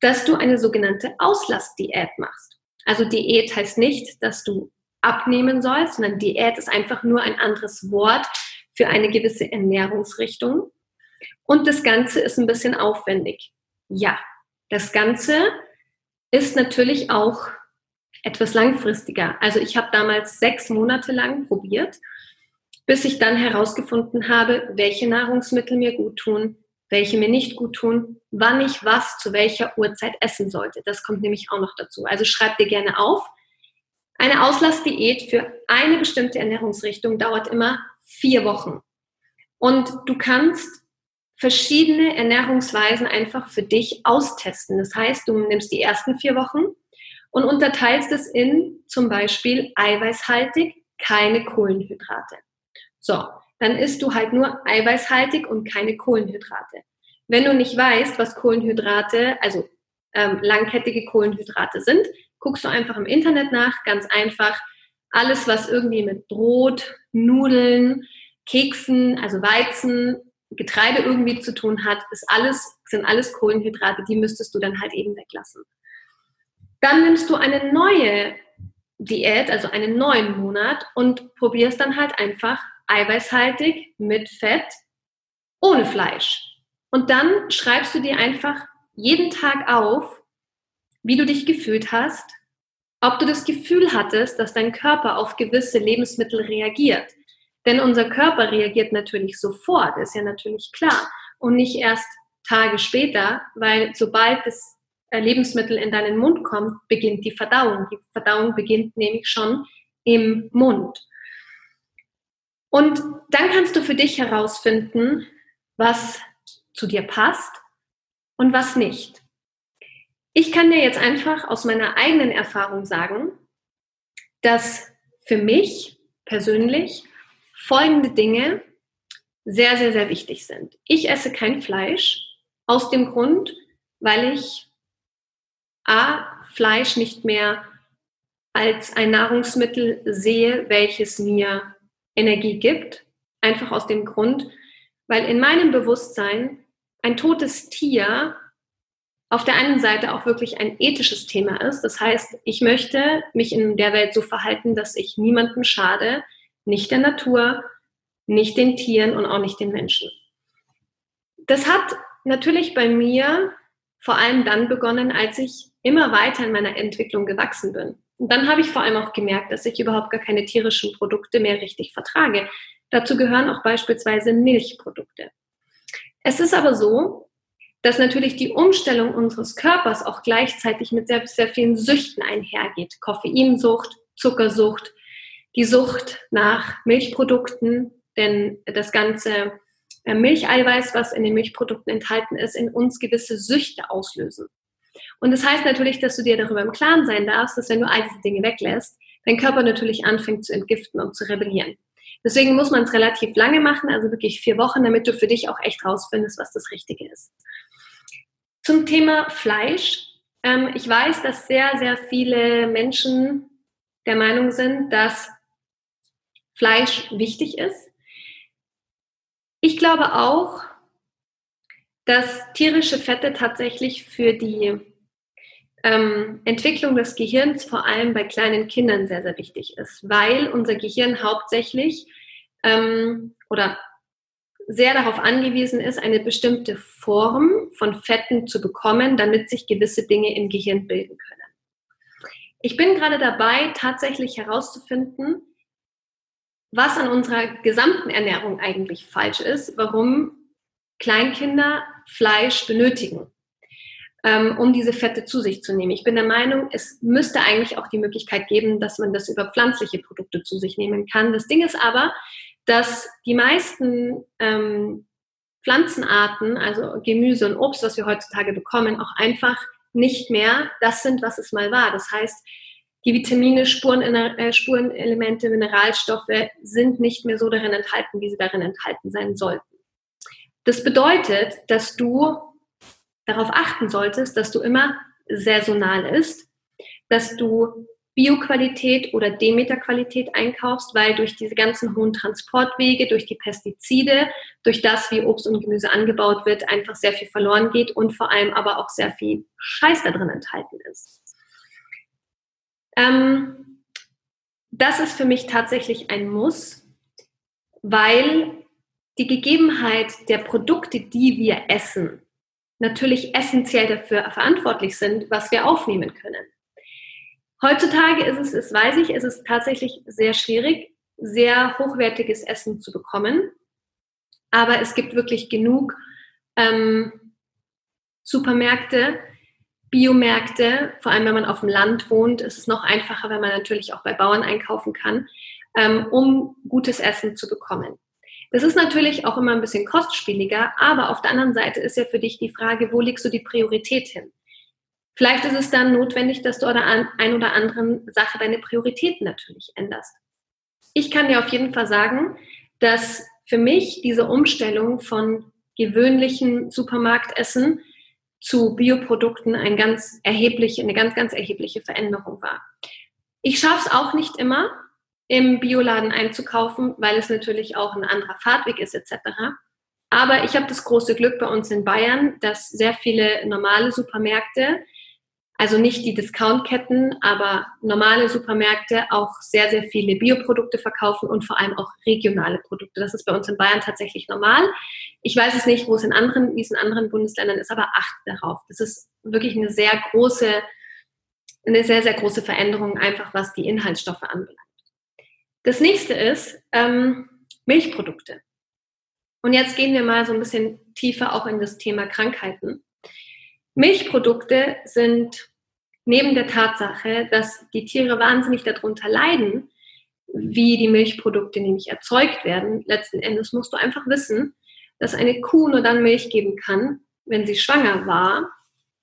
[SPEAKER 1] dass du eine sogenannte Auslastdiät machst. Also Diät heißt nicht, dass du abnehmen sollst, sondern Diät ist einfach nur ein anderes Wort für eine gewisse Ernährungsrichtung. Und das Ganze ist ein bisschen aufwendig. Ja, das Ganze ist natürlich auch etwas langfristiger. Also ich habe damals sechs Monate lang probiert bis ich dann herausgefunden habe, welche Nahrungsmittel mir gut tun, welche mir nicht gut tun, wann ich was zu welcher Uhrzeit essen sollte. Das kommt nämlich auch noch dazu. Also schreib dir gerne auf. Eine Auslassdiät für eine bestimmte Ernährungsrichtung dauert immer vier Wochen. Und du kannst verschiedene Ernährungsweisen einfach für dich austesten. Das heißt, du nimmst die ersten vier Wochen und unterteilst es in zum Beispiel eiweißhaltig, keine Kohlenhydrate. So, dann isst du halt nur eiweißhaltig und keine Kohlenhydrate. Wenn du nicht weißt, was Kohlenhydrate, also ähm, langkettige Kohlenhydrate sind, guckst du einfach im Internet nach, ganz einfach. Alles, was irgendwie mit Brot, Nudeln, Keksen, also Weizen, Getreide irgendwie zu tun hat, ist alles, sind alles Kohlenhydrate, die müsstest du dann halt eben weglassen. Dann nimmst du eine neue Diät, also einen neuen Monat und probierst dann halt einfach eiweißhaltig, mit Fett, ohne Fleisch. Und dann schreibst du dir einfach jeden Tag auf, wie du dich gefühlt hast, ob du das Gefühl hattest, dass dein Körper auf gewisse Lebensmittel reagiert. Denn unser Körper reagiert natürlich sofort, ist ja natürlich klar. Und nicht erst Tage später, weil sobald das Lebensmittel in deinen Mund kommt, beginnt die Verdauung. Die Verdauung beginnt nämlich schon im Mund. Und dann kannst du für dich herausfinden, was zu dir passt und was nicht. Ich kann dir jetzt einfach aus meiner eigenen Erfahrung sagen, dass für mich persönlich folgende Dinge sehr, sehr, sehr wichtig sind. Ich esse kein Fleisch aus dem Grund, weil ich A, Fleisch nicht mehr als ein Nahrungsmittel sehe, welches mir Energie gibt. Einfach aus dem Grund, weil in meinem Bewusstsein ein totes Tier auf der einen Seite auch wirklich ein ethisches Thema ist. Das heißt, ich möchte mich in der Welt so verhalten, dass ich niemandem schade, nicht der Natur, nicht den Tieren und auch nicht den Menschen. Das hat natürlich bei mir vor allem dann begonnen, als ich immer weiter in meiner Entwicklung gewachsen bin. Und dann habe ich vor allem auch gemerkt, dass ich überhaupt gar keine tierischen Produkte mehr richtig vertrage. Dazu gehören auch beispielsweise Milchprodukte. Es ist aber so, dass natürlich die Umstellung unseres Körpers auch gleichzeitig mit sehr, sehr vielen Süchten einhergeht. Koffeinsucht, Zuckersucht, die Sucht nach Milchprodukten, denn das ganze äh, Milcheiweiß, was in den Milchprodukten enthalten ist, in uns gewisse Süchte auslösen. Und das heißt natürlich, dass du dir darüber im Klaren sein darfst, dass wenn du all diese Dinge weglässt, dein Körper natürlich anfängt zu entgiften und zu rebellieren. Deswegen muss man es relativ lange machen, also wirklich vier Wochen, damit du für dich auch echt rausfindest, was das Richtige ist. Zum Thema Fleisch. Ähm, ich weiß, dass sehr, sehr viele Menschen der Meinung sind, dass Fleisch wichtig ist. Ich glaube auch, dass tierische Fette tatsächlich für die ähm, Entwicklung des Gehirns vor allem bei kleinen Kindern sehr, sehr wichtig ist, weil unser Gehirn hauptsächlich ähm, oder sehr darauf angewiesen ist, eine bestimmte Form von Fetten zu bekommen, damit sich gewisse Dinge im Gehirn bilden können. Ich bin gerade dabei, tatsächlich herauszufinden, was an unserer gesamten Ernährung eigentlich falsch ist, warum Kleinkinder Fleisch benötigen, ähm, um diese Fette zu sich zu nehmen. Ich bin der Meinung, es müsste eigentlich auch die Möglichkeit geben, dass man das über pflanzliche Produkte zu sich nehmen kann. Das Ding ist aber, dass die meisten ähm, Pflanzenarten, also Gemüse und Obst, was wir heutzutage bekommen, auch einfach nicht mehr das sind, was es mal war. Das heißt, die Vitamine, Spuren, äh, Spurenelemente, Mineralstoffe sind nicht mehr so darin enthalten, wie sie darin enthalten sein sollten. Das bedeutet, dass du darauf achten solltest, dass du immer saisonal isst, dass du Bioqualität oder Demeterqualität einkaufst, weil durch diese ganzen hohen Transportwege, durch die Pestizide, durch das, wie Obst und Gemüse angebaut wird, einfach sehr viel verloren geht und vor allem aber auch sehr viel Scheiß da drin enthalten ist. Ähm, das ist für mich tatsächlich ein Muss, weil die Gegebenheit der Produkte, die wir essen, natürlich essentiell dafür verantwortlich sind, was wir aufnehmen können. Heutzutage ist es, das weiß ich, ist es tatsächlich sehr schwierig, sehr hochwertiges Essen zu bekommen. Aber es gibt wirklich genug ähm, Supermärkte, Biomärkte, vor allem wenn man auf dem Land wohnt, ist es noch einfacher, wenn man natürlich auch bei Bauern einkaufen kann, ähm, um gutes Essen zu bekommen. Das ist natürlich auch immer ein bisschen kostspieliger, aber auf der anderen Seite ist ja für dich die Frage, wo legst du die Priorität hin? Vielleicht ist es dann notwendig, dass du an ein oder anderen Sache deine Prioritäten natürlich änderst. Ich kann dir auf jeden Fall sagen, dass für mich diese Umstellung von gewöhnlichen Supermarktessen zu Bioprodukten ein ganz erhebliche, eine ganz, ganz erhebliche Veränderung war. Ich schaffe es auch nicht immer, im Bioladen einzukaufen, weil es natürlich auch ein anderer Fahrtweg ist etc. Aber ich habe das große Glück bei uns in Bayern, dass sehr viele normale Supermärkte, also nicht die Discountketten, aber normale Supermärkte auch sehr, sehr viele Bioprodukte verkaufen und vor allem auch regionale Produkte. Das ist bei uns in Bayern tatsächlich normal. Ich weiß es nicht, wo es in anderen, wie es in anderen Bundesländern ist, aber achte darauf. Das ist wirklich eine sehr große, eine sehr, sehr große Veränderung, einfach was die Inhaltsstoffe anbelangt. Das nächste ist ähm, Milchprodukte. Und jetzt gehen wir mal so ein bisschen tiefer auch in das Thema Krankheiten. Milchprodukte sind neben der Tatsache, dass die Tiere wahnsinnig darunter leiden, wie die Milchprodukte nämlich erzeugt werden, letzten Endes musst du einfach wissen, dass eine Kuh nur dann Milch geben kann, wenn sie schwanger war.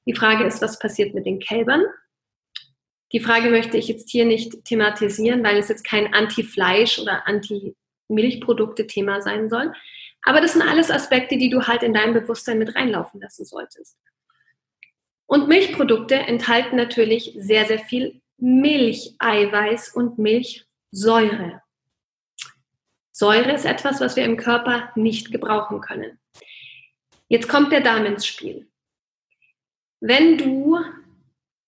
[SPEAKER 1] Die Frage ist, was passiert mit den Kälbern? Die Frage möchte ich jetzt hier nicht thematisieren, weil es jetzt kein Anti-Fleisch oder Anti-Milchprodukte-Thema sein soll. Aber das sind alles Aspekte, die du halt in dein Bewusstsein mit reinlaufen lassen solltest. Und Milchprodukte enthalten natürlich sehr, sehr viel Milcheiweiß und Milchsäure. Säure ist etwas, was wir im Körper nicht gebrauchen können. Jetzt kommt der Darm ins Spiel. Wenn du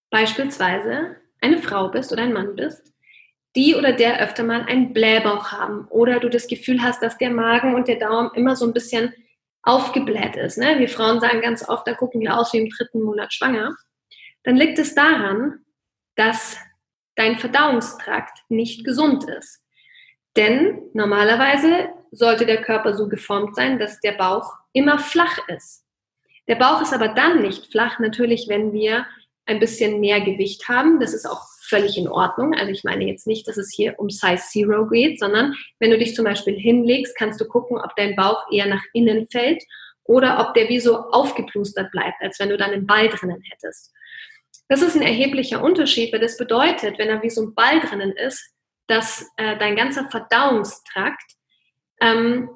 [SPEAKER 1] beispielsweise eine Frau bist oder ein Mann bist, die oder der öfter mal einen Blähbauch haben oder du das Gefühl hast, dass der Magen und der Daumen immer so ein bisschen aufgebläht ist. Ne? Wir Frauen sagen ganz oft, da gucken wir aus wie im dritten Monat schwanger. Dann liegt es daran, dass dein Verdauungstrakt nicht gesund ist. Denn normalerweise sollte der Körper so geformt sein, dass der Bauch immer flach ist. Der Bauch ist aber dann nicht flach, natürlich, wenn wir ein bisschen mehr Gewicht haben. Das ist auch völlig in Ordnung. Also ich meine jetzt nicht, dass es hier um Size Zero geht, sondern wenn du dich zum Beispiel hinlegst, kannst du gucken, ob dein Bauch eher nach innen fällt oder ob der wie so aufgeplustert bleibt, als wenn du dann einen Ball drinnen hättest. Das ist ein erheblicher Unterschied, weil das bedeutet, wenn er wie so ein Ball drinnen ist, dass äh, dein ganzer Verdauungstrakt ähm,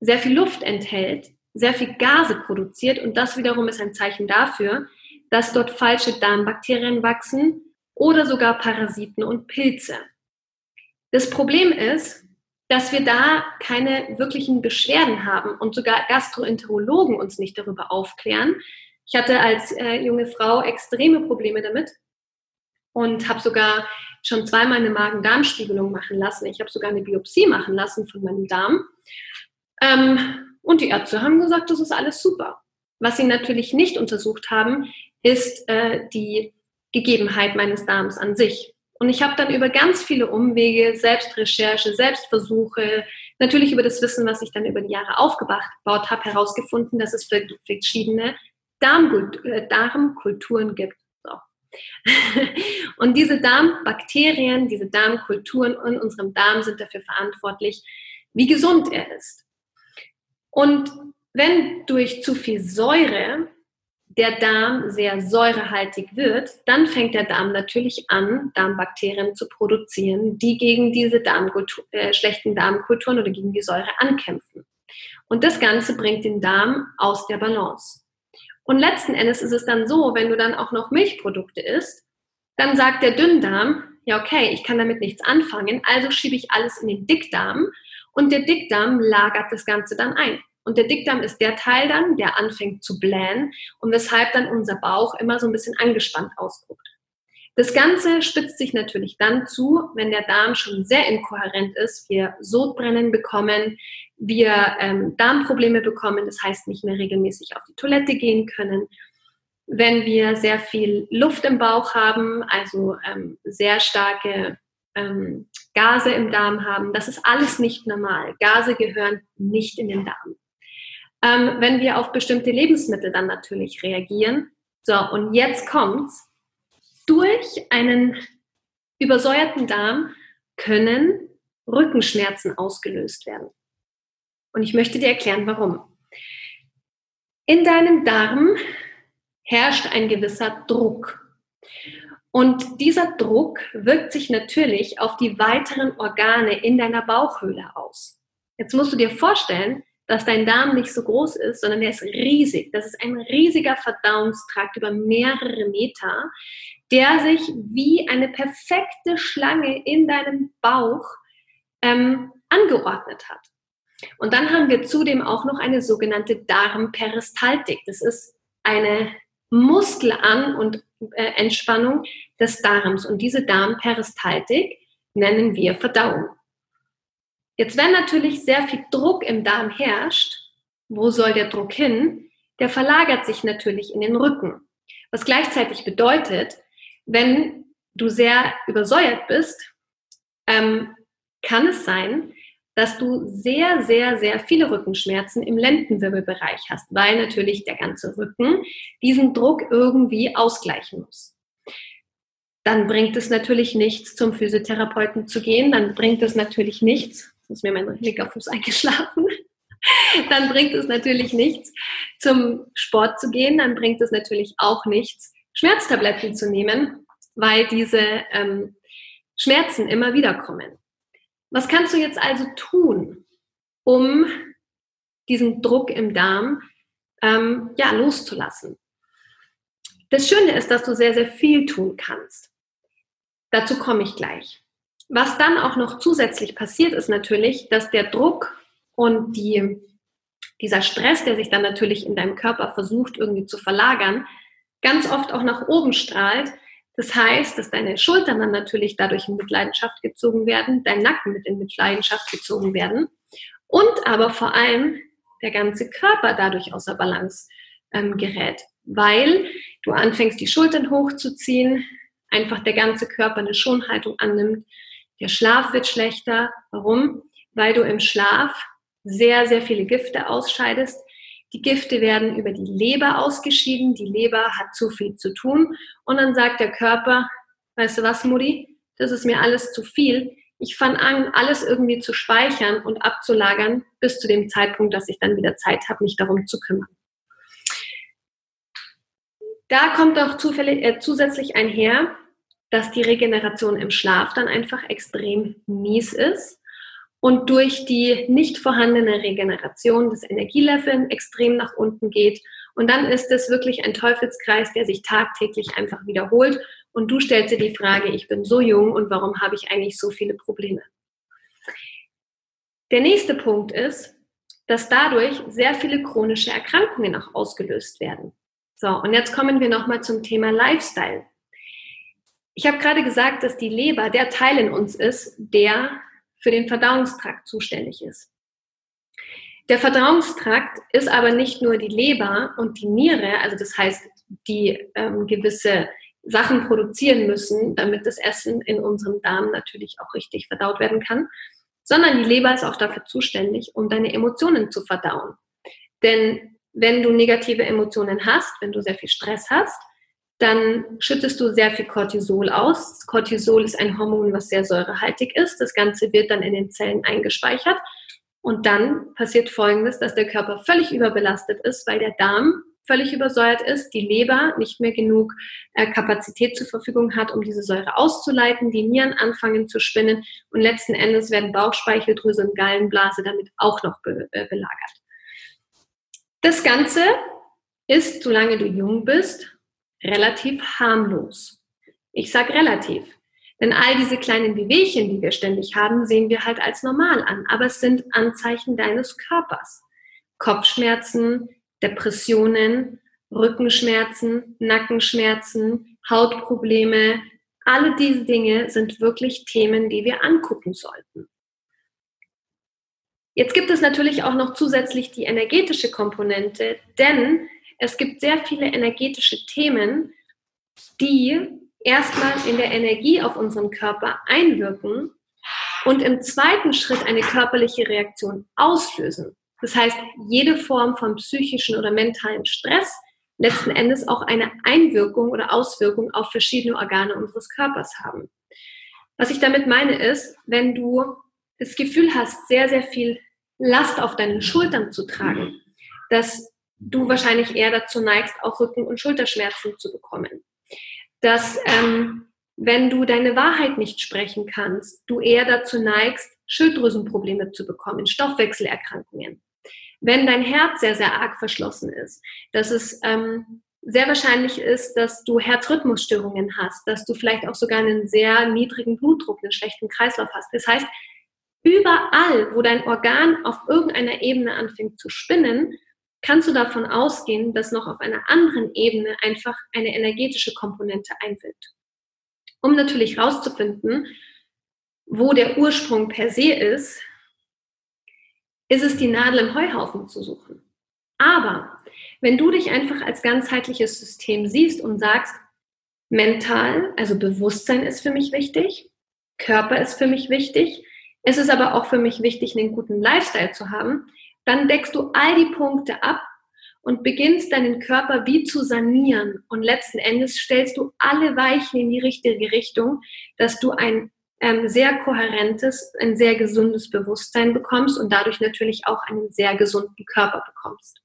[SPEAKER 1] sehr viel Luft enthält, sehr viel Gase produziert und das wiederum ist ein Zeichen dafür, dass dort falsche Darmbakterien wachsen oder sogar Parasiten und Pilze. Das Problem ist, dass wir da keine wirklichen Beschwerden haben und sogar Gastroenterologen uns nicht darüber aufklären. Ich hatte als äh, junge Frau extreme Probleme damit und habe sogar schon zweimal eine Magen-Darm-Spiegelung machen lassen. Ich habe sogar eine Biopsie machen lassen von meinem Darm. Ähm, und die Ärzte haben gesagt, das ist alles super. Was sie natürlich nicht untersucht haben, ist äh, die Gegebenheit meines Darms an sich. Und ich habe dann über ganz viele Umwege, Selbstrecherche, Selbstversuche, natürlich über das Wissen, was ich dann über die Jahre aufgebaut habe, herausgefunden, dass es verschiedene äh, Darmkulturen gibt. So. [LAUGHS] Und diese Darmbakterien, diese Darmkulturen in unserem Darm sind dafür verantwortlich, wie gesund er ist. Und wenn durch zu viel Säure der Darm sehr säurehaltig wird, dann fängt der Darm natürlich an, Darmbakterien zu produzieren, die gegen diese Darmkultur, äh, schlechten Darmkulturen oder gegen die Säure ankämpfen. Und das Ganze bringt den Darm aus der Balance. Und letzten Endes ist es dann so, wenn du dann auch noch Milchprodukte isst, dann sagt der Dünndarm, ja okay, ich kann damit nichts anfangen, also schiebe ich alles in den Dickdarm und der Dickdarm lagert das Ganze dann ein. Und der Dickdarm ist der Teil dann, der anfängt zu blähen und weshalb dann unser Bauch immer so ein bisschen angespannt ausguckt. Das Ganze spitzt sich natürlich dann zu, wenn der Darm schon sehr inkohärent ist, wir Sodbrennen bekommen, wir ähm, Darmprobleme bekommen, das heißt nicht mehr regelmäßig auf die Toilette gehen können. Wenn wir sehr viel Luft im Bauch haben, also ähm, sehr starke ähm, Gase im Darm haben, das ist alles nicht normal. Gase gehören nicht in den Darm ähm, wenn wir auf bestimmte Lebensmittel dann natürlich reagieren. So, und jetzt kommt's. Durch einen übersäuerten Darm können Rückenschmerzen ausgelöst werden. Und ich möchte dir erklären, warum. In deinem Darm herrscht ein gewisser Druck. Und dieser Druck wirkt sich natürlich auf die weiteren Organe in deiner Bauchhöhle aus. Jetzt musst du dir vorstellen, dass dein Darm nicht so groß ist, sondern der ist riesig. Das ist ein riesiger Verdauungstrakt über mehrere Meter, der sich wie eine perfekte Schlange in deinem Bauch ähm, angeordnet hat. Und dann haben wir zudem auch noch eine sogenannte Darmperistaltik. Das ist eine Muskelan- und äh, Entspannung des Darms. Und diese Darmperistaltik nennen wir Verdauung. Jetzt, wenn natürlich sehr viel Druck im Darm herrscht, wo soll der Druck hin? Der verlagert sich natürlich in den Rücken. Was gleichzeitig bedeutet, wenn du sehr übersäuert bist, ähm, kann es sein, dass du sehr, sehr, sehr viele Rückenschmerzen im Lendenwirbelbereich hast, weil natürlich der ganze Rücken diesen Druck irgendwie ausgleichen muss. Dann bringt es natürlich nichts, zum Physiotherapeuten zu gehen. Dann bringt es natürlich nichts, ist mir mein linker Fuß eingeschlafen. Dann bringt es natürlich nichts, zum Sport zu gehen. Dann bringt es natürlich auch nichts, Schmerztabletten zu nehmen, weil diese ähm, Schmerzen immer wieder kommen. Was kannst du jetzt also tun, um diesen Druck im Darm ähm, ja, loszulassen? Das Schöne ist, dass du sehr, sehr viel tun kannst. Dazu komme ich gleich. Was dann auch noch zusätzlich passiert, ist natürlich, dass der Druck und die, dieser Stress, der sich dann natürlich in deinem Körper versucht irgendwie zu verlagern, ganz oft auch nach oben strahlt, das heißt, dass deine Schultern dann natürlich dadurch in Mitleidenschaft gezogen werden, dein Nacken mit in Mitleidenschaft gezogen werden und aber vor allem der ganze Körper dadurch außer Balance ähm, gerät, weil du anfängst, die Schultern hochzuziehen, einfach der ganze Körper eine Schonhaltung annimmt, der Schlaf wird schlechter. Warum? Weil du im Schlaf sehr, sehr viele Gifte ausscheidest, die Gifte werden über die Leber ausgeschieden. Die Leber hat zu viel zu tun. Und dann sagt der Körper, weißt du was, Mutti, das ist mir alles zu viel. Ich fange an, alles irgendwie zu speichern und abzulagern bis zu dem Zeitpunkt, dass ich dann wieder Zeit habe, mich darum zu kümmern. Da kommt auch zufällig, äh, zusätzlich einher, dass die Regeneration im Schlaf dann einfach extrem mies ist und durch die nicht vorhandene Regeneration das Energielevel extrem nach unten geht. Und dann ist es wirklich ein Teufelskreis, der sich tagtäglich einfach wiederholt. Und du stellst dir die Frage, ich bin so jung und warum habe ich eigentlich so viele Probleme? Der nächste Punkt ist, dass dadurch sehr viele chronische Erkrankungen auch ausgelöst werden. So, und jetzt kommen wir nochmal zum Thema Lifestyle. Ich habe gerade gesagt, dass die Leber der Teil in uns ist, der für den Verdauungstrakt zuständig ist. Der Verdauungstrakt ist aber nicht nur die Leber und die Niere, also das heißt, die ähm, gewisse Sachen produzieren müssen, damit das Essen in unserem Darm natürlich auch richtig verdaut werden kann, sondern die Leber ist auch dafür zuständig, um deine Emotionen zu verdauen. Denn wenn du negative Emotionen hast, wenn du sehr viel Stress hast, dann schüttest du sehr viel Cortisol aus. Cortisol ist ein Hormon, was sehr säurehaltig ist. Das Ganze wird dann in den Zellen eingespeichert. Und dann passiert Folgendes, dass der Körper völlig überbelastet ist, weil der Darm völlig übersäuert ist, die Leber nicht mehr genug äh, Kapazität zur Verfügung hat, um diese Säure auszuleiten, die Nieren anfangen zu spinnen und letzten Endes werden Bauchspeicheldrüse und Gallenblase damit auch noch be äh, belagert. Das Ganze ist, solange du jung bist, relativ harmlos. Ich sage relativ. Denn all diese kleinen Bewegchen, die wir ständig haben, sehen wir halt als normal an. Aber es sind Anzeichen deines Körpers. Kopfschmerzen, Depressionen, Rückenschmerzen, Nackenschmerzen, Hautprobleme. Alle diese Dinge sind wirklich Themen, die wir angucken sollten. Jetzt gibt es natürlich auch noch zusätzlich die energetische Komponente, denn es gibt sehr viele energetische Themen, die erstmal in der Energie auf unseren Körper einwirken und im zweiten Schritt eine körperliche Reaktion auslösen. Das heißt, jede Form von psychischen oder mentalen Stress letzten Endes auch eine Einwirkung oder Auswirkung auf verschiedene Organe unseres Körpers haben. Was ich damit meine ist, wenn du das Gefühl hast, sehr, sehr viel Last auf deinen Schultern zu tragen, dass du wahrscheinlich eher dazu neigst, auch Rücken- und Schulterschmerzen zu bekommen. Dass ähm, wenn du deine Wahrheit nicht sprechen kannst, du eher dazu neigst, Schilddrüsenprobleme zu bekommen, Stoffwechselerkrankungen. Wenn dein Herz sehr, sehr arg verschlossen ist, dass es ähm, sehr wahrscheinlich ist, dass du Herzrhythmusstörungen hast, dass du vielleicht auch sogar einen sehr niedrigen Blutdruck, einen schlechten Kreislauf hast. Das heißt, überall, wo dein Organ auf irgendeiner Ebene anfängt zu spinnen, kannst du davon ausgehen, dass noch auf einer anderen Ebene einfach eine energetische Komponente einwirkt. Um natürlich herauszufinden, wo der Ursprung per se ist, ist es die Nadel im Heuhaufen zu suchen. Aber wenn du dich einfach als ganzheitliches System siehst und sagst, mental, also Bewusstsein ist für mich wichtig, Körper ist für mich wichtig, es ist aber auch für mich wichtig, einen guten Lifestyle zu haben, dann deckst du all die Punkte ab und beginnst deinen Körper wie zu sanieren. Und letzten Endes stellst du alle Weichen in die richtige Richtung, dass du ein ähm, sehr kohärentes, ein sehr gesundes Bewusstsein bekommst und dadurch natürlich auch einen sehr gesunden Körper bekommst.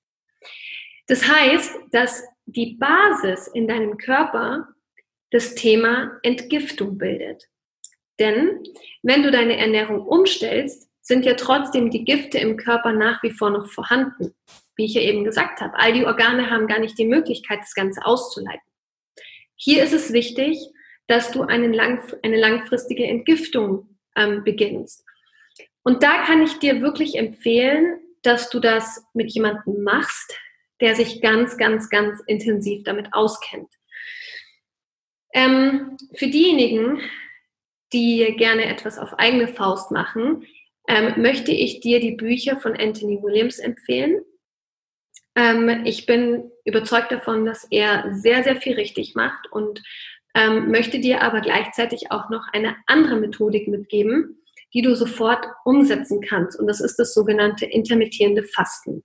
[SPEAKER 1] Das heißt, dass die Basis in deinem Körper das Thema Entgiftung bildet. Denn wenn du deine Ernährung umstellst, sind ja trotzdem die Gifte im Körper nach wie vor noch vorhanden. Wie ich ja eben gesagt habe, all die Organe haben gar nicht die Möglichkeit, das Ganze auszuleiten. Hier ist es wichtig, dass du eine, lang, eine langfristige Entgiftung ähm, beginnst. Und da kann ich dir wirklich empfehlen, dass du das mit jemandem machst, der sich ganz, ganz, ganz intensiv damit auskennt. Ähm, für diejenigen, die gerne etwas auf eigene Faust machen, ähm, möchte ich dir die Bücher von Anthony Williams empfehlen. Ähm, ich bin überzeugt davon, dass er sehr, sehr viel richtig macht und ähm, möchte dir aber gleichzeitig auch noch eine andere Methodik mitgeben, die du sofort umsetzen kannst. Und das ist das sogenannte intermittierende Fasten.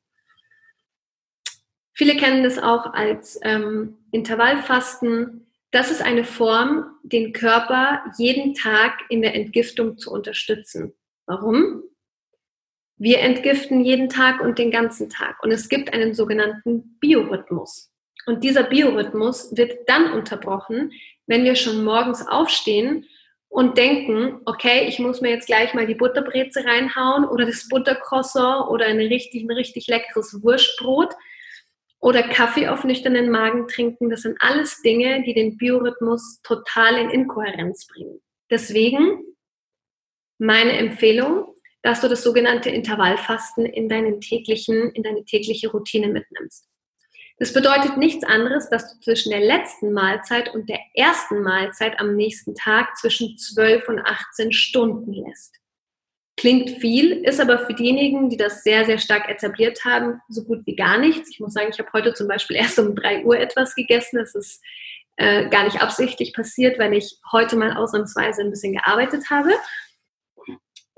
[SPEAKER 1] Viele kennen das auch als ähm, Intervallfasten. Das ist eine Form, den Körper jeden Tag in der Entgiftung zu unterstützen. Warum? Wir entgiften jeden Tag und den ganzen Tag. Und es gibt einen sogenannten Biorhythmus. Und dieser Biorhythmus wird dann unterbrochen, wenn wir schon morgens aufstehen und denken, okay, ich muss mir jetzt gleich mal die Butterbreze reinhauen oder das Buttercroissant oder ein richtig, ein richtig leckeres Wurstbrot oder Kaffee auf nüchternen Magen trinken. Das sind alles Dinge, die den Biorhythmus total in Inkohärenz bringen. Deswegen meine Empfehlung, dass du das sogenannte Intervallfasten in deinen täglichen, in deine tägliche Routine mitnimmst. Das bedeutet nichts anderes, dass du zwischen der letzten Mahlzeit und der ersten Mahlzeit am nächsten Tag zwischen 12 und 18 Stunden lässt. Klingt viel, ist aber für diejenigen, die das sehr, sehr stark etabliert haben, so gut wie gar nichts. Ich muss sagen, ich habe heute zum Beispiel [LAUGHS] erst um 3 Uhr etwas gegessen. Das ist äh, gar nicht absichtlich passiert, weil ich heute mal ausnahmsweise ein bisschen gearbeitet habe.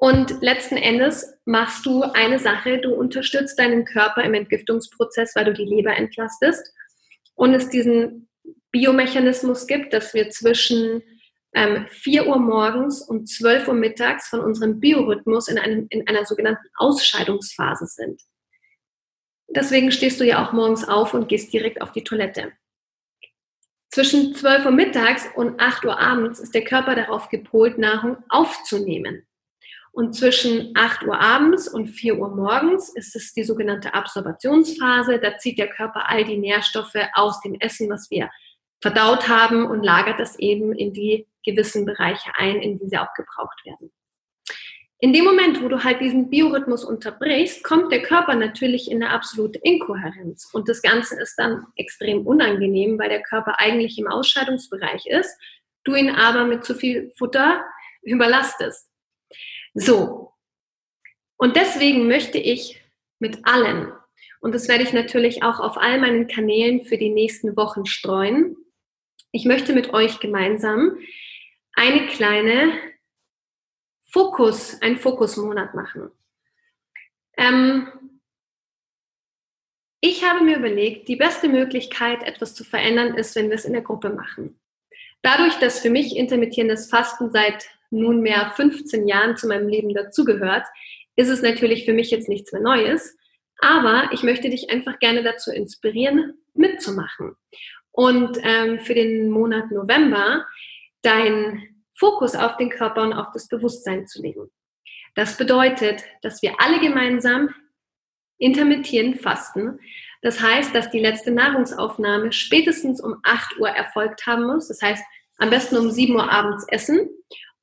[SPEAKER 1] Und letzten Endes machst du eine Sache, du unterstützt deinen Körper im Entgiftungsprozess, weil du die Leber entlastest und es diesen Biomechanismus gibt, dass wir zwischen ähm, 4 Uhr morgens und 12 Uhr mittags von unserem Biorhythmus in, einem, in einer sogenannten Ausscheidungsphase sind. Deswegen stehst du ja auch morgens auf und gehst direkt auf die Toilette. Zwischen 12 Uhr mittags und 8 Uhr abends ist der Körper darauf gepolt, Nahrung aufzunehmen. Und zwischen 8 Uhr abends und 4 Uhr morgens ist es die sogenannte Absorbationsphase. Da zieht der Körper all die Nährstoffe aus dem Essen, was wir verdaut haben und lagert das eben in die gewissen Bereiche ein, in die sie auch gebraucht werden. In dem Moment, wo du halt diesen Biorhythmus unterbrichst, kommt der Körper natürlich in eine absolute Inkohärenz. Und das Ganze ist dann extrem unangenehm, weil der Körper eigentlich im Ausscheidungsbereich ist, du ihn aber mit zu viel Futter überlastest. So. Und deswegen möchte ich mit allen, und das werde ich natürlich auch auf all meinen Kanälen für die nächsten Wochen streuen, ich möchte mit euch gemeinsam eine kleine Fokus, einen Fokusmonat machen. Ähm, ich habe mir überlegt, die beste Möglichkeit, etwas zu verändern, ist, wenn wir es in der Gruppe machen. Dadurch, dass für mich intermittierendes Fasten seit nunmehr 15 Jahren zu meinem Leben dazugehört, ist es natürlich für mich jetzt nichts mehr Neues. Aber ich möchte dich einfach gerne dazu inspirieren, mitzumachen. Und ähm, für den Monat November deinen Fokus auf den Körper und auf das Bewusstsein zu legen. Das bedeutet, dass wir alle gemeinsam intermittierend fasten. Das heißt, dass die letzte Nahrungsaufnahme spätestens um 8 Uhr erfolgt haben muss. Das heißt, am besten um 7 Uhr abends essen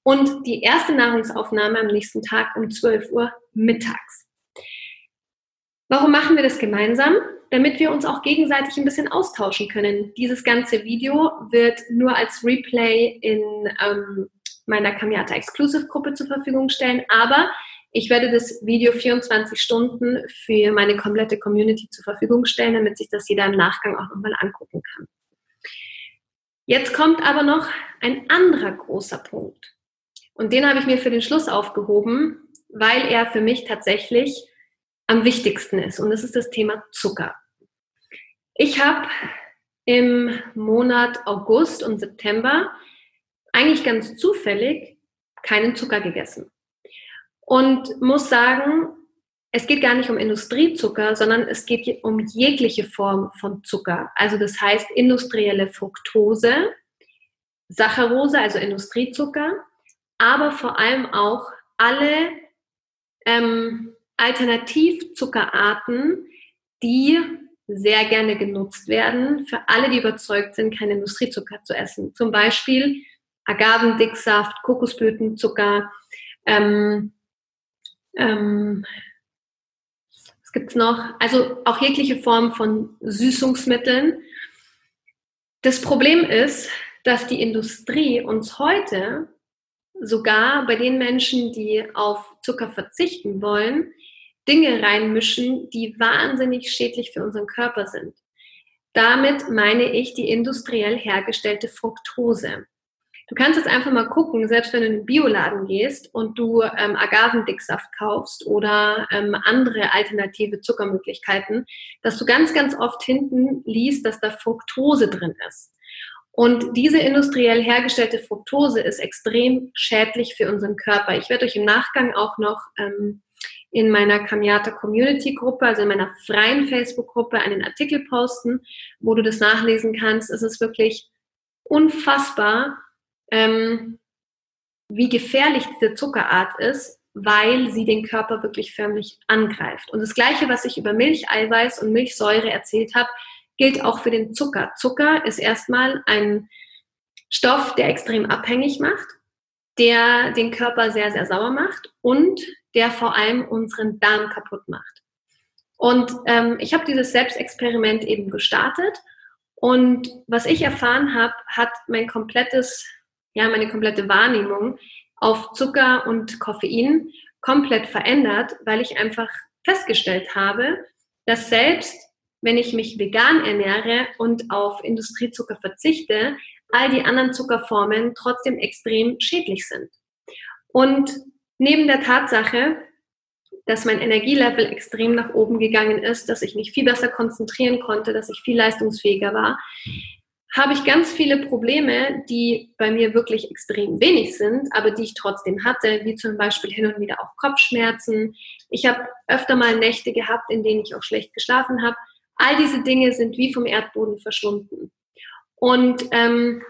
[SPEAKER 1] und die erste Nahrungsaufnahme am nächsten Tag um 12 Uhr mittags. Warum machen wir das gemeinsam? Damit wir uns auch gegenseitig ein bisschen austauschen können. Dieses ganze Video wird nur als Replay in ähm, meiner Kamiata Exclusive Gruppe zur Verfügung stellen, aber ich werde das Video 24 Stunden für meine komplette Community zur Verfügung stellen, damit sich das jeder im Nachgang auch nochmal angucken kann. Jetzt kommt aber noch ein anderer großer Punkt. Und den habe ich mir für den Schluss aufgehoben, weil er für mich tatsächlich am wichtigsten ist. Und das ist das Thema Zucker. Ich habe im Monat August und September eigentlich ganz zufällig keinen Zucker gegessen. Und muss sagen, es geht gar nicht um Industriezucker, sondern es geht um jegliche Form von Zucker. Also das heißt industrielle Fructose, Saccharose, also Industriezucker, aber vor allem auch alle ähm, Alternativzuckerarten, die sehr gerne genutzt werden für alle, die überzeugt sind, keinen Industriezucker zu essen. Zum Beispiel Agavendicksaft, Kokosblütenzucker, ähm, ähm, was gibt's noch? Also auch jegliche Form von Süßungsmitteln. Das Problem ist, dass die Industrie uns heute sogar bei den Menschen, die auf Zucker verzichten wollen, Dinge reinmischen, die wahnsinnig schädlich für unseren Körper sind. Damit meine ich die industriell hergestellte Fructose. Du kannst jetzt einfach mal gucken, selbst wenn du in den Bioladen gehst und du ähm, Agavendicksaft kaufst oder ähm, andere alternative Zuckermöglichkeiten, dass du ganz, ganz oft hinten liest, dass da Fructose drin ist. Und diese industriell hergestellte Fructose ist extrem schädlich für unseren Körper. Ich werde euch im Nachgang auch noch ähm, in meiner Kamiata Community Gruppe, also in meiner freien Facebook Gruppe, einen Artikel posten, wo du das nachlesen kannst. Es ist wirklich unfassbar, ähm, wie gefährlich diese Zuckerart ist, weil sie den Körper wirklich förmlich angreift. Und das Gleiche, was ich über Milcheiweiß und Milchsäure erzählt habe, gilt auch für den Zucker. Zucker ist erstmal ein Stoff, der extrem abhängig macht, der den Körper sehr, sehr sauer macht und der vor allem unseren Darm kaputt macht. Und ähm, ich habe dieses Selbstexperiment eben gestartet und was ich erfahren habe, hat mein komplettes ja, meine komplette Wahrnehmung auf Zucker und Koffein komplett verändert, weil ich einfach festgestellt habe, dass selbst wenn ich mich vegan ernähre und auf Industriezucker verzichte, all die anderen Zuckerformen trotzdem extrem schädlich sind. Und neben der Tatsache, dass mein Energielevel extrem nach oben gegangen ist, dass ich mich viel besser konzentrieren konnte, dass ich viel leistungsfähiger war, habe ich ganz viele Probleme, die bei mir wirklich extrem wenig sind, aber die ich trotzdem hatte, wie zum Beispiel hin und wieder auch Kopfschmerzen. Ich habe öfter mal Nächte gehabt, in denen ich auch schlecht geschlafen habe. All diese Dinge sind wie vom Erdboden verschwunden. Und ähm,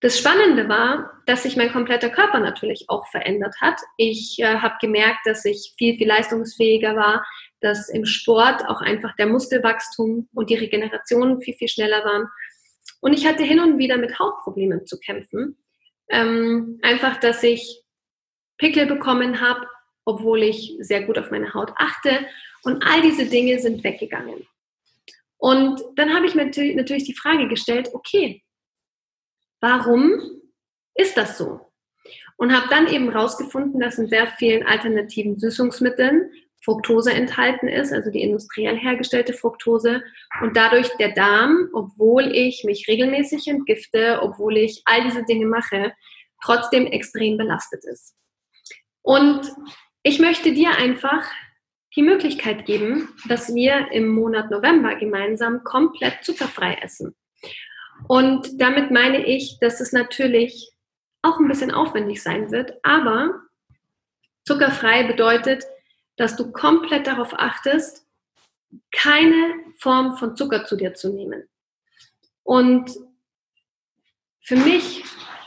[SPEAKER 1] das Spannende war, dass sich mein kompletter Körper natürlich auch verändert hat. Ich äh, habe gemerkt, dass ich viel, viel leistungsfähiger war, dass im Sport auch einfach der Muskelwachstum und die Regeneration viel, viel schneller waren. Und ich hatte hin und wieder mit Hautproblemen zu kämpfen. Ähm, einfach, dass ich Pickel bekommen habe, obwohl ich sehr gut auf meine Haut achte. Und all diese Dinge sind weggegangen. Und dann habe ich mir natürlich die Frage gestellt, okay, warum ist das so? Und habe dann eben rausgefunden, dass in sehr vielen alternativen Süßungsmitteln Fructose enthalten ist, also die industriell hergestellte Fructose und dadurch der Darm, obwohl ich mich regelmäßig entgifte, obwohl ich all diese Dinge mache, trotzdem extrem belastet ist. Und ich möchte dir einfach die Möglichkeit geben, dass wir im Monat November gemeinsam komplett zuckerfrei essen. Und damit meine ich, dass es natürlich auch ein bisschen aufwendig sein wird, aber zuckerfrei bedeutet, dass du komplett darauf achtest, keine Form von Zucker zu dir zu nehmen. Und für mich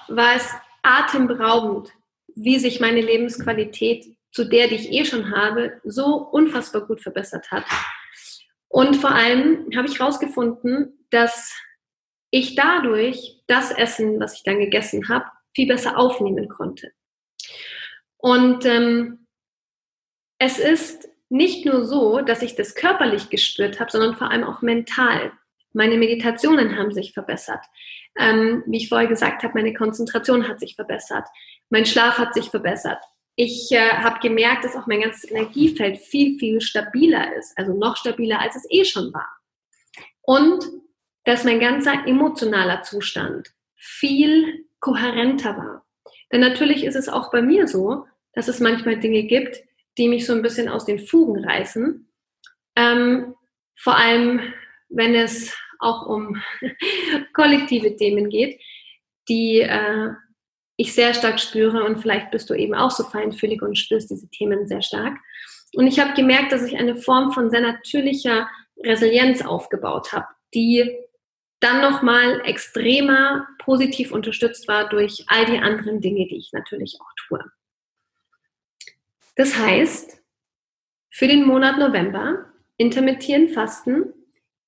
[SPEAKER 1] war es atemberaubend, wie sich meine Lebensqualität zu der, die ich eh schon habe, so unfassbar gut verbessert hat. Und vor allem habe ich herausgefunden, dass ich dadurch das Essen, was ich dann gegessen habe, viel besser aufnehmen konnte. Und ähm, es ist nicht nur so, dass ich das körperlich gespürt habe, sondern vor allem auch mental. Meine Meditationen haben sich verbessert. Ähm, wie ich vorher gesagt habe, meine Konzentration hat sich verbessert. Mein Schlaf hat sich verbessert. Ich äh, habe gemerkt, dass auch mein ganzes Energiefeld viel, viel stabiler ist. Also noch stabiler, als es eh schon war. Und dass mein ganzer emotionaler Zustand viel kohärenter war. Denn natürlich ist es auch bei mir so, dass es manchmal Dinge gibt, die mich so ein bisschen aus den Fugen reißen. Ähm, vor allem, wenn es auch um [LAUGHS] kollektive Themen geht, die äh, ich sehr stark spüre und vielleicht bist du eben auch so feinfühlig und spürst diese Themen sehr stark. Und ich habe gemerkt, dass ich eine Form von sehr natürlicher Resilienz aufgebaut habe, die dann nochmal extremer positiv unterstützt war durch all die anderen Dinge, die ich natürlich auch tue. Das heißt, für den Monat November intermittieren Fasten,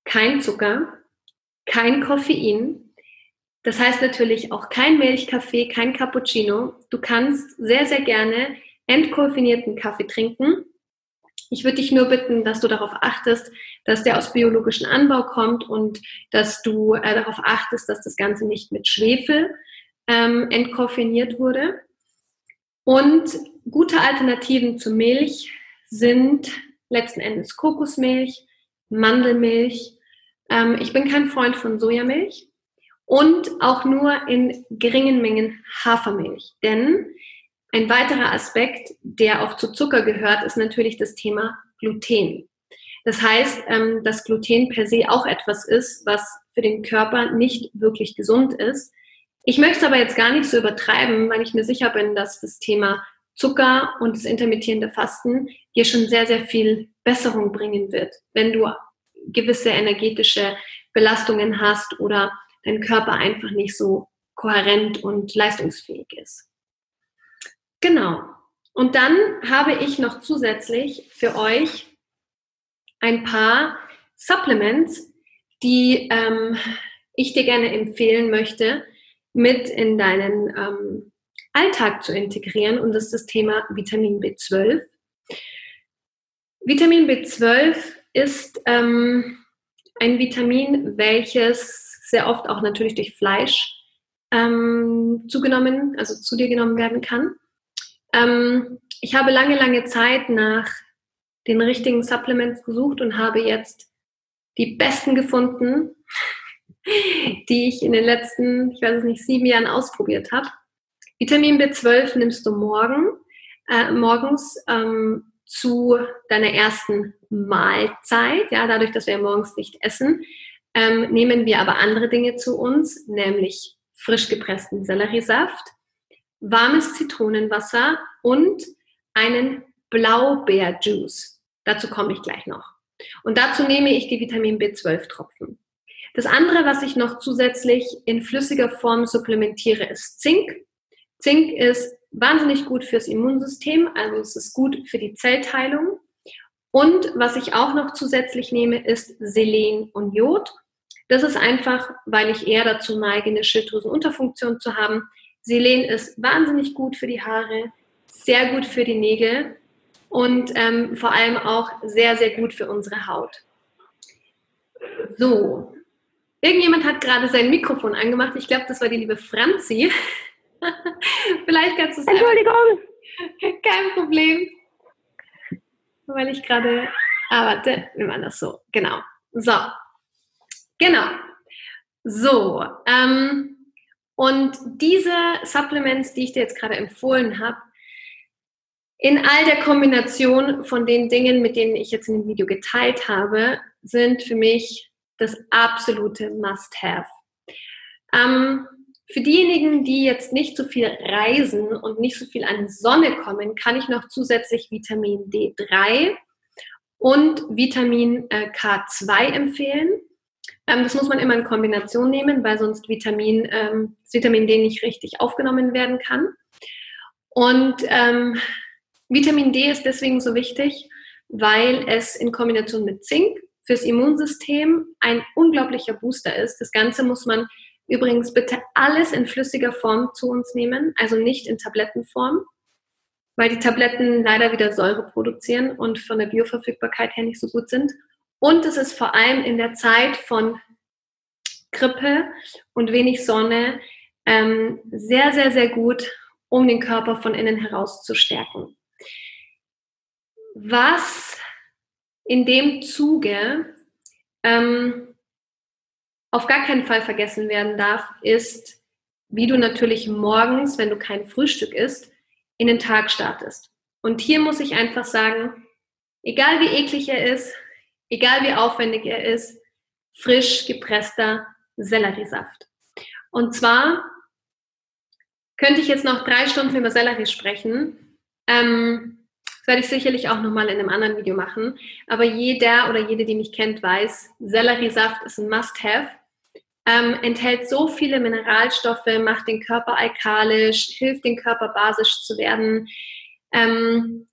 [SPEAKER 1] kein Zucker, kein Koffein. Das heißt natürlich auch kein Milchkaffee, kein Cappuccino. Du kannst sehr, sehr gerne entkoffinierten Kaffee trinken ich würde dich nur bitten, dass du darauf achtest, dass der aus biologischem Anbau kommt und dass du äh, darauf achtest, dass das Ganze nicht mit Schwefel ähm, entkoffiniert wurde. Und gute Alternativen zu Milch sind letzten Endes Kokosmilch, Mandelmilch. Ähm, ich bin kein Freund von Sojamilch und auch nur in geringen Mengen Hafermilch, denn ein weiterer Aspekt, der auch zu Zucker gehört, ist natürlich das Thema Gluten. Das heißt, ähm, dass Gluten per se auch etwas ist, was für den Körper nicht wirklich gesund ist. Ich möchte es aber jetzt gar nicht so übertreiben, weil ich mir sicher bin, dass das Thema Zucker und das intermittierende Fasten dir schon sehr, sehr viel Besserung bringen wird, wenn du gewisse energetische Belastungen hast oder dein Körper einfach nicht so kohärent und leistungsfähig ist. Genau. Und dann habe ich noch zusätzlich für euch ein paar Supplements, die ähm, ich dir gerne empfehlen möchte, mit in deinen ähm, Alltag zu integrieren. Und das ist das Thema Vitamin B12. Vitamin B12 ist ähm, ein Vitamin, welches sehr oft auch natürlich durch Fleisch ähm, zugenommen, also zu dir genommen werden kann. Ähm, ich habe lange, lange Zeit nach den richtigen Supplements gesucht und habe jetzt die besten gefunden, [LAUGHS] die ich in den letzten, ich weiß es nicht, sieben Jahren ausprobiert habe. Vitamin B12 nimmst du morgen, äh, morgens ähm, zu deiner ersten Mahlzeit. Ja, dadurch, dass wir morgens nicht essen, ähm, nehmen wir aber andere Dinge zu uns, nämlich frisch gepressten Selleriesaft, warmes Zitronenwasser und einen Blaubeerjuice. Dazu komme ich gleich noch. Und dazu nehme ich die Vitamin B12-Tropfen. Das andere, was ich noch zusätzlich in flüssiger Form supplementiere, ist Zink. Zink ist wahnsinnig gut fürs Immunsystem, also es ist gut für die Zellteilung. Und was ich auch noch zusätzlich nehme, ist Selen und Jod. Das ist einfach, weil ich eher dazu neige, eine Schilddrüsenunterfunktion zu haben, Selen ist wahnsinnig gut für die Haare, sehr gut für die Nägel und ähm, vor allem auch sehr, sehr gut für unsere Haut. So, irgendjemand hat gerade sein Mikrofon angemacht. Ich glaube, das war die liebe Franzi. [LAUGHS] Vielleicht kannst du es.
[SPEAKER 2] Entschuldigung. [LAUGHS]
[SPEAKER 1] Kein Problem. Weil ich gerade. Ah, warte, wir machen das so. Genau. So. Genau. So. Ähm, und diese Supplements, die ich dir jetzt gerade empfohlen habe, in all der Kombination von den Dingen, mit denen ich jetzt in dem Video geteilt habe, sind für mich das absolute Must-Have. Ähm, für diejenigen, die jetzt nicht so viel reisen und nicht so viel an die Sonne kommen, kann ich noch zusätzlich Vitamin D3 und Vitamin äh, K2 empfehlen. Ähm, das muss man immer in Kombination nehmen, weil sonst Vitamin, ähm, das Vitamin D nicht richtig aufgenommen werden kann. Und ähm, Vitamin D ist deswegen so wichtig, weil es in Kombination mit Zink fürs Immunsystem ein unglaublicher Booster ist. Das Ganze muss man übrigens bitte alles in flüssiger Form zu uns nehmen, also nicht in Tablettenform, weil die Tabletten leider wieder Säure produzieren und von der Bioverfügbarkeit her nicht so gut sind. Und es ist vor allem in der Zeit von Grippe und wenig Sonne ähm, sehr, sehr, sehr gut, um den Körper von innen heraus zu stärken. Was in dem Zuge ähm, auf gar keinen Fall vergessen werden darf, ist, wie du natürlich morgens, wenn du kein Frühstück isst, in den Tag startest. Und hier muss ich einfach sagen, egal wie eklig er ist, egal wie aufwendig er ist, frisch gepresster Selleriesaft. Und zwar könnte ich jetzt noch drei Stunden über Sellerie sprechen. Ähm, das werde ich sicherlich auch nochmal in einem anderen Video machen. Aber jeder oder jede, die mich kennt, weiß, Selleriesaft ist ein Must-Have. Ähm, enthält so viele Mineralstoffe, macht den Körper alkalisch, hilft den Körper basisch zu werden. Ähm,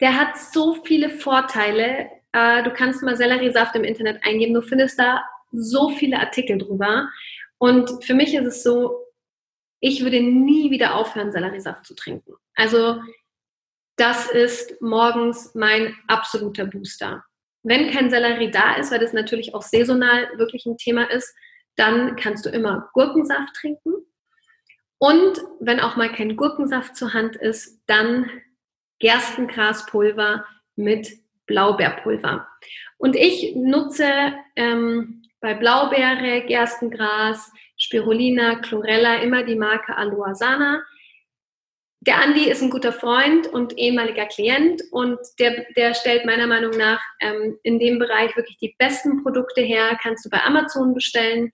[SPEAKER 1] der hat so viele Vorteile. Äh, du kannst mal Selleriesaft im Internet eingeben. Du findest da so viele Artikel drüber. Und für mich ist es so, ich würde nie wieder aufhören, Selleriesaft zu trinken. Also das ist morgens mein absoluter Booster. Wenn kein Sellerie da ist, weil das natürlich auch saisonal wirklich ein Thema ist, dann kannst du immer Gurkensaft trinken. Und wenn auch mal kein Gurkensaft zur Hand ist, dann Gerstengraspulver mit Blaubeerpulver. Und ich nutze ähm, bei Blaubeere, Gerstengras, Spirulina, Chlorella immer die Marke Aloe Sana. Der Andi ist ein guter Freund und ehemaliger Klient und der, der stellt meiner Meinung nach ähm, in dem Bereich wirklich die besten Produkte her. Kannst du bei Amazon bestellen.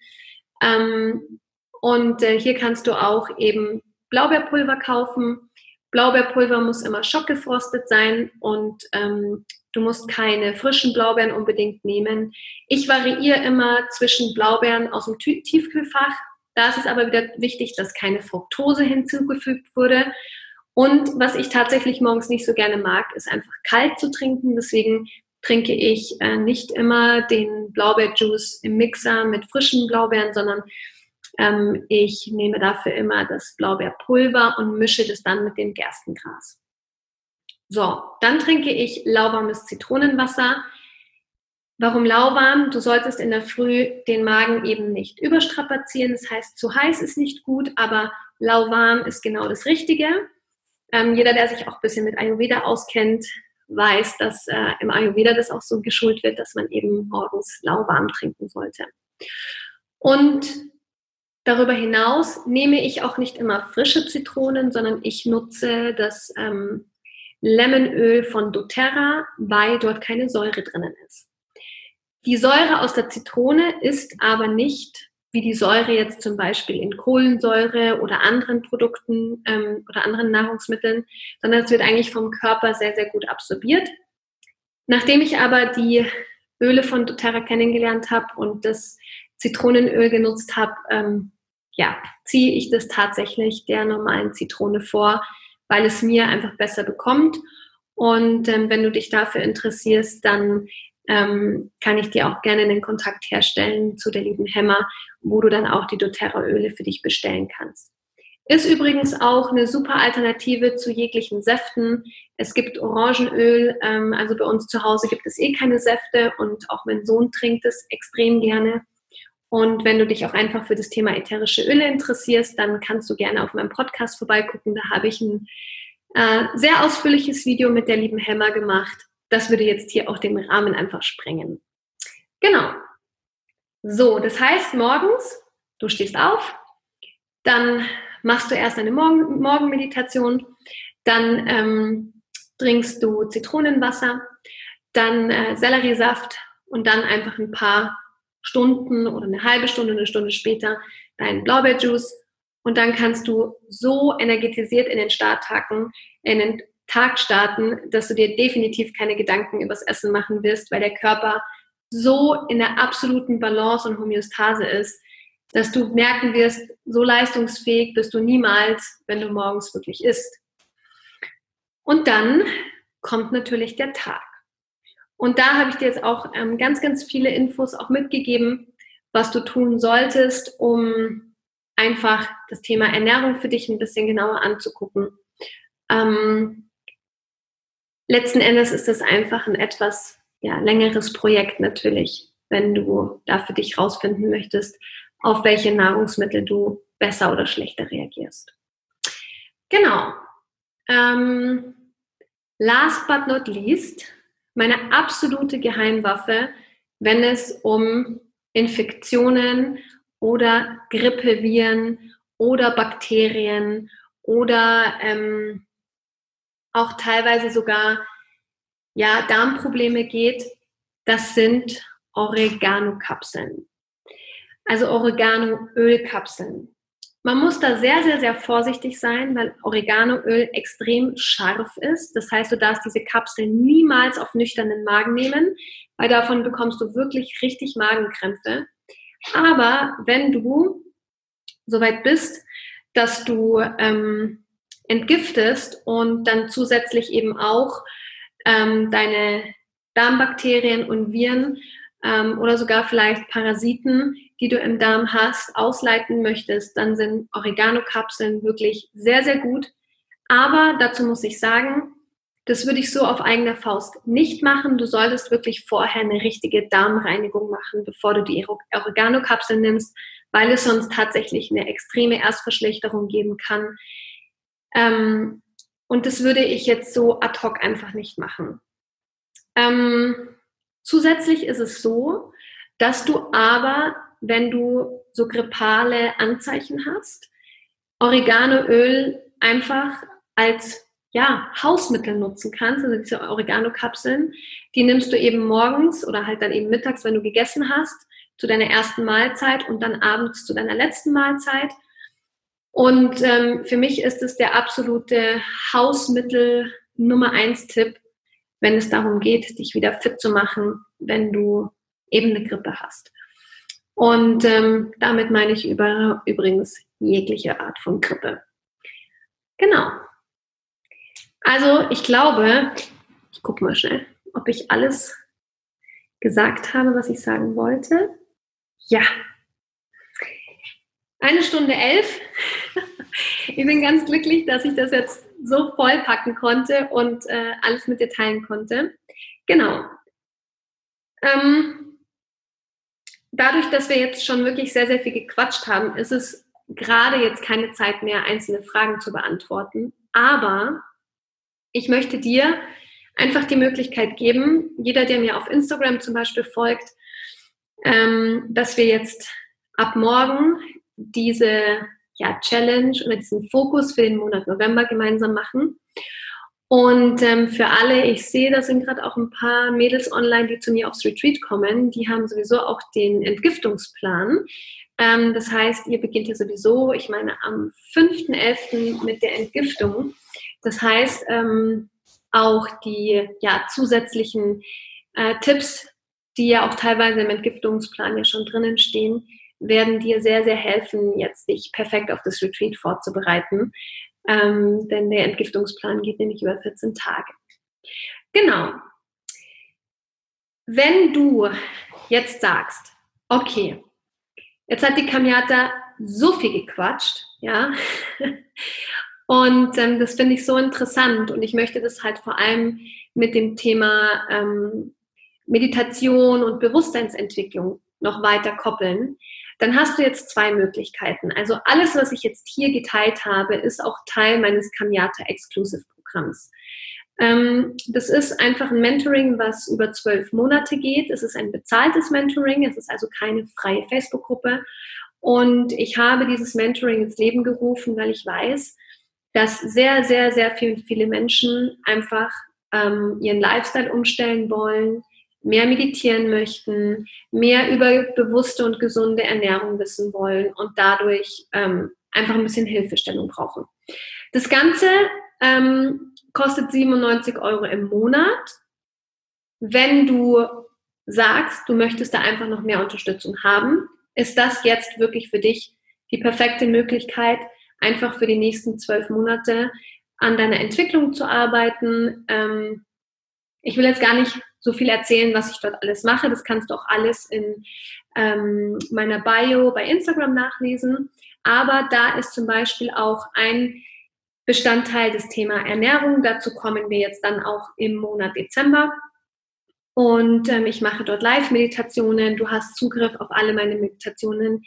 [SPEAKER 1] Ähm, und äh, hier kannst du auch eben Blaubeerpulver kaufen. Blaubeerpulver muss immer schockgefrostet sein und ähm, du musst keine frischen Blaubeeren unbedingt nehmen. Ich variiere immer zwischen Blaubeeren aus dem Tiefkühlfach. Da ist es aber wieder wichtig, dass keine Fructose hinzugefügt wurde. Und was ich tatsächlich morgens nicht so gerne mag, ist einfach kalt zu trinken. Deswegen trinke ich äh, nicht immer den Blaubeerjuice im Mixer mit frischen Blaubeeren, sondern ähm, ich nehme dafür immer das Blaubeerpulver und mische das dann mit dem Gerstengras. So, dann trinke ich lauwarmes Zitronenwasser. Warum lauwarm? Du solltest in der Früh den Magen eben nicht überstrapazieren. Das heißt, zu heiß ist nicht gut, aber lauwarm ist genau das Richtige. Ähm, jeder, der sich auch ein bisschen mit Ayurveda auskennt, weiß, dass äh, im Ayurveda das auch so geschult wird, dass man eben morgens lauwarm trinken sollte. Und darüber hinaus nehme ich auch nicht immer frische Zitronen, sondern ich nutze das ähm, Lemonöl von doTERRA, weil dort keine Säure drinnen ist. Die Säure aus der Zitrone ist aber nicht wie die Säure jetzt zum Beispiel in Kohlensäure oder anderen Produkten ähm, oder anderen Nahrungsmitteln, sondern es wird eigentlich vom Körper sehr, sehr gut absorbiert. Nachdem ich aber die Öle von doTERRA kennengelernt habe und das Zitronenöl genutzt habe, ähm, ja, ziehe ich das tatsächlich der normalen Zitrone vor, weil es mir einfach besser bekommt. Und ähm, wenn du dich dafür interessierst, dann ähm, kann ich dir auch gerne den Kontakt herstellen zu der lieben Hemmer, wo du dann auch die doTERRA-Öle für dich bestellen kannst. Ist übrigens auch eine super Alternative zu jeglichen Säften. Es gibt Orangenöl, ähm, also bei uns zu Hause gibt es eh keine Säfte und auch mein Sohn trinkt es extrem gerne. Und wenn du dich auch einfach für das Thema ätherische Öle interessierst, dann kannst du gerne auf meinem Podcast vorbeigucken. Da habe ich ein äh, sehr ausführliches Video mit der lieben Hemmer gemacht das würde jetzt hier auch den Rahmen einfach sprengen. Genau. So, das heißt, morgens, du stehst auf, dann machst du erst eine Morgen Morgenmeditation, dann ähm, trinkst du Zitronenwasser, dann äh, Selleriesaft und dann einfach ein paar Stunden oder eine halbe Stunde, eine Stunde später deinen Blaubeerjuice und dann kannst du so energetisiert in den Start tagen, in den Tag starten, dass du dir definitiv keine Gedanken übers Essen machen wirst, weil der Körper so in der absoluten Balance und Homöostase ist, dass du merken wirst, so leistungsfähig bist du niemals, wenn du morgens wirklich isst. Und dann kommt natürlich der Tag. Und da habe ich dir jetzt auch ähm, ganz, ganz viele Infos auch mitgegeben, was du tun solltest, um einfach das Thema Ernährung für dich ein bisschen genauer anzugucken. Ähm, letzten Endes ist es einfach ein etwas ja, längeres Projekt natürlich, wenn du da für dich rausfinden möchtest, auf welche Nahrungsmittel du besser oder schlechter reagierst. Genau. Ähm, last but not least, meine absolute Geheimwaffe, wenn es um Infektionen oder Grippeviren oder Bakterien oder ähm, auch teilweise sogar ja, Darmprobleme geht, das sind Oregano-Kapseln. Also Oregano-Ölkapseln. Man muss da sehr, sehr, sehr vorsichtig sein, weil Oreganoöl extrem scharf ist. Das heißt, du darfst diese Kapseln niemals auf nüchternen Magen nehmen, weil davon bekommst du wirklich richtig Magenkrämpfe. Aber wenn du soweit bist, dass du ähm, entgiftest und dann zusätzlich eben auch ähm, deine Darmbakterien und Viren ähm, oder sogar vielleicht Parasiten, die du im Darm hast, ausleiten möchtest, dann sind Oregano-Kapseln wirklich sehr, sehr gut. Aber dazu muss ich sagen, das würde ich so auf eigene Faust nicht machen. Du solltest wirklich vorher eine richtige Darmreinigung machen, bevor du die Oregano-Kapseln nimmst, weil es sonst tatsächlich eine extreme Erstverschlechterung geben kann. Ähm, und das würde ich jetzt so ad hoc einfach nicht machen. Ähm, zusätzlich ist es so, dass du aber, wenn du so grippale Anzeichen hast, Oreganoöl einfach als ja, Hausmittel nutzen kannst, also diese Oregano-Kapseln, die nimmst du eben morgens oder halt dann eben mittags, wenn du gegessen hast, zu deiner ersten Mahlzeit und dann abends zu deiner letzten Mahlzeit. Und ähm, für mich ist es der absolute Hausmittel Nummer eins Tipp, wenn es darum geht, dich wieder fit zu machen, wenn du eben eine Grippe hast. Und ähm, damit meine ich über, übrigens jegliche Art von Grippe. Genau. Also ich glaube, ich gucke mal schnell, ob ich alles gesagt habe, was ich sagen wollte. Ja. Eine Stunde elf. [LAUGHS] Ich bin ganz glücklich, dass ich das jetzt so vollpacken konnte und äh, alles mit dir teilen konnte. Genau. Ähm, dadurch, dass wir jetzt schon wirklich sehr, sehr viel gequatscht haben, ist es gerade jetzt keine Zeit mehr, einzelne Fragen zu beantworten. Aber ich möchte dir einfach die Möglichkeit geben, jeder, der mir auf Instagram zum Beispiel folgt, ähm, dass wir jetzt ab morgen diese ja, Challenge oder diesen Fokus für den Monat November gemeinsam machen. Und ähm, für alle, ich sehe, da sind gerade auch ein paar Mädels online, die zu mir aufs Retreat kommen. Die haben sowieso auch den Entgiftungsplan. Ähm, das heißt, ihr beginnt ja sowieso, ich meine, am 5.11. mit der Entgiftung. Das heißt, ähm, auch die ja, zusätzlichen äh, Tipps, die ja auch teilweise im Entgiftungsplan ja schon drinnen stehen, werden dir sehr, sehr helfen, jetzt dich perfekt auf das Retreat vorzubereiten. Ähm, denn der Entgiftungsplan geht nämlich über 14 Tage. Genau. Wenn du jetzt sagst, okay, jetzt hat die Kamiata so viel gequatscht, ja, [LAUGHS] und ähm, das finde ich so interessant und ich möchte das halt vor allem mit dem Thema ähm, Meditation und Bewusstseinsentwicklung noch weiter koppeln, dann hast du jetzt zwei Möglichkeiten. Also alles, was ich jetzt hier geteilt habe, ist auch Teil meines Kamiata Exclusive Programms. Ähm, das ist einfach ein Mentoring, was über zwölf Monate geht. Es ist ein bezahltes Mentoring, es ist also keine freie Facebook-Gruppe. Und ich habe dieses Mentoring ins Leben gerufen, weil ich weiß, dass sehr, sehr, sehr viele, viele Menschen einfach ähm, ihren Lifestyle umstellen wollen, mehr meditieren möchten, mehr über bewusste und gesunde Ernährung wissen wollen und dadurch ähm, einfach ein bisschen Hilfestellung brauchen. Das Ganze ähm, kostet 97 Euro im Monat. Wenn du sagst, du möchtest da einfach noch mehr Unterstützung haben, ist das jetzt wirklich für dich die perfekte Möglichkeit, einfach für die nächsten zwölf Monate an deiner Entwicklung zu arbeiten. Ähm, ich will jetzt gar nicht so viel erzählen, was ich dort alles mache. Das kannst du auch alles in ähm, meiner Bio bei Instagram nachlesen. Aber da ist zum Beispiel auch ein Bestandteil des Thema Ernährung. Dazu kommen wir jetzt dann auch im Monat Dezember. Und ähm, ich mache dort Live-Meditationen. Du hast Zugriff auf alle meine Meditationen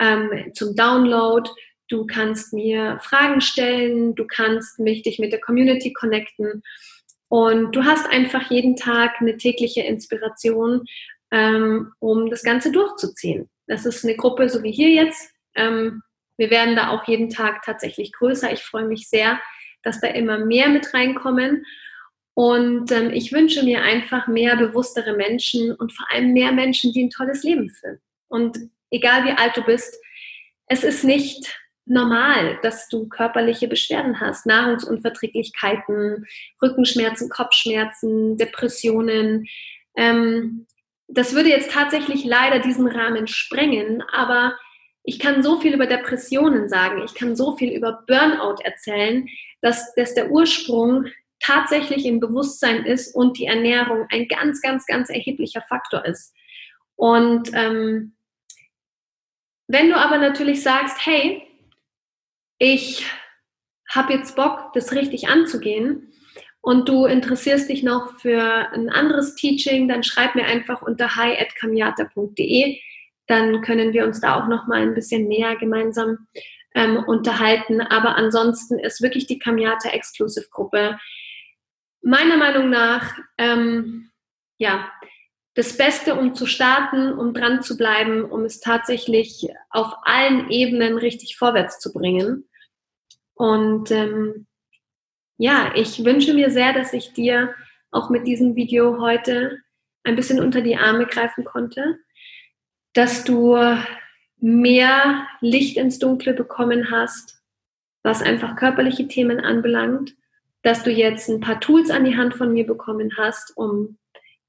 [SPEAKER 1] ähm, zum Download. Du kannst mir Fragen stellen. Du kannst mich dich mit der Community connecten. Und du hast einfach jeden Tag eine tägliche Inspiration, ähm, um das Ganze durchzuziehen. Das ist eine Gruppe, so wie hier jetzt, ähm, wir werden da auch jeden Tag tatsächlich größer. Ich freue mich sehr, dass da immer mehr mit reinkommen. Und ähm, ich wünsche mir einfach mehr bewusstere Menschen und vor allem mehr Menschen, die ein tolles Leben führen. Und egal wie alt du bist, es ist nicht normal, dass du körperliche Beschwerden hast, Nahrungsunverträglichkeiten, Rückenschmerzen, Kopfschmerzen, Depressionen. Ähm, das würde jetzt tatsächlich leider diesen Rahmen sprengen, aber ich kann so viel über Depressionen sagen, ich kann so viel über Burnout erzählen, dass, dass der Ursprung tatsächlich im Bewusstsein ist und die Ernährung ein ganz, ganz, ganz erheblicher Faktor ist. Und ähm, wenn du aber natürlich sagst, hey, ich habe jetzt Bock, das richtig anzugehen und du interessierst dich noch für ein anderes Teaching, dann schreib mir einfach unter hi.kamiata.de. Dann können wir uns da auch noch mal ein bisschen näher gemeinsam ähm, unterhalten. Aber ansonsten ist wirklich die Kamiata Exclusive Gruppe meiner Meinung nach ähm, ja das Beste, um zu starten, um dran zu bleiben, um es tatsächlich auf allen Ebenen richtig vorwärts zu bringen. Und ähm, ja, ich wünsche mir sehr, dass ich dir auch mit diesem Video heute ein bisschen unter die Arme greifen konnte, dass du mehr Licht ins Dunkle bekommen hast, was einfach körperliche Themen anbelangt, dass du jetzt ein paar Tools an die Hand von mir bekommen hast, um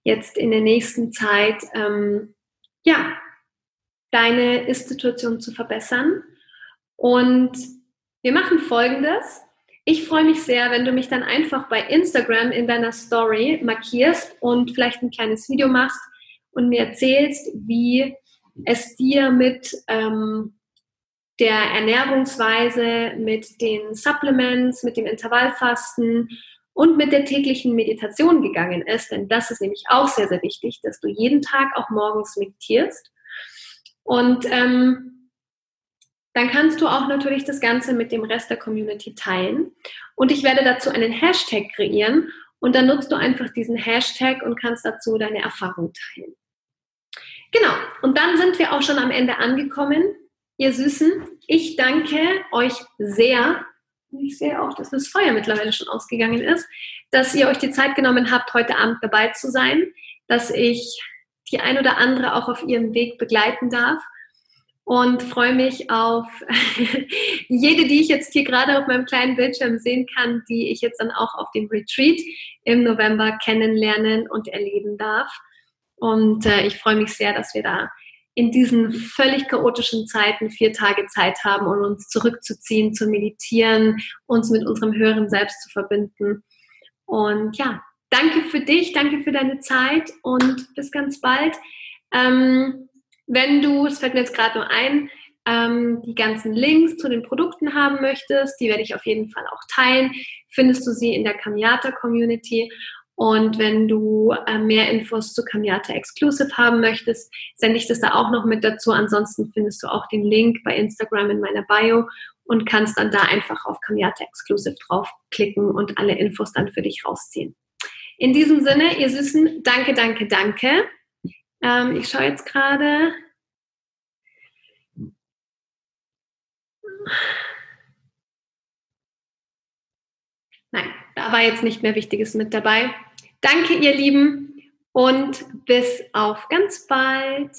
[SPEAKER 1] jetzt in der nächsten Zeit ähm, ja deine Ist-Situation zu verbessern. Und wir machen Folgendes. Ich freue mich sehr, wenn du mich dann einfach bei Instagram in deiner Story markierst und vielleicht ein kleines Video machst und mir erzählst, wie es dir mit ähm, der Ernährungsweise, mit den Supplements, mit dem Intervallfasten und mit der täglichen Meditation gegangen ist. Denn das ist nämlich auch sehr, sehr wichtig, dass du jeden Tag auch morgens meditierst. Und ähm, dann kannst du auch natürlich das Ganze mit dem Rest der Community teilen. Und ich werde dazu einen Hashtag kreieren und dann nutzt du einfach diesen Hashtag und kannst dazu deine Erfahrung teilen. Genau, und dann sind wir auch schon am Ende angekommen. Ihr Süßen, ich danke euch sehr. Ich sehe auch, dass das Feuer mittlerweile schon ausgegangen ist, dass ihr euch die Zeit genommen habt, heute Abend dabei zu sein, dass ich die ein oder andere auch auf ihrem Weg begleiten darf. Und freue mich auf [LAUGHS] jede, die ich jetzt hier gerade auf meinem kleinen Bildschirm sehen kann, die ich jetzt dann auch auf dem Retreat im November kennenlernen und erleben darf. Und äh, ich freue mich sehr, dass wir da in diesen völlig chaotischen Zeiten vier Tage Zeit haben, um uns zurückzuziehen, zu meditieren, uns mit unserem höheren Selbst zu verbinden. Und ja, danke für dich, danke für deine Zeit und bis ganz bald. Ähm, wenn du, es fällt mir jetzt gerade nur ein, ähm, die ganzen Links zu den Produkten haben möchtest, die werde ich auf jeden Fall auch teilen, findest du sie in der Kamiata Community. Und wenn du äh, mehr Infos zu Kamiata Exclusive haben möchtest, sende ich das da auch noch mit dazu. Ansonsten findest du auch den Link bei Instagram in meiner Bio und kannst dann da einfach auf Kamiata Exclusive draufklicken und alle Infos dann für dich rausziehen. In diesem Sinne, ihr Süßen, danke, danke, danke. Ähm, ich schaue jetzt gerade. Nein, da war jetzt nicht mehr Wichtiges mit dabei. Danke, ihr Lieben, und bis auf ganz bald.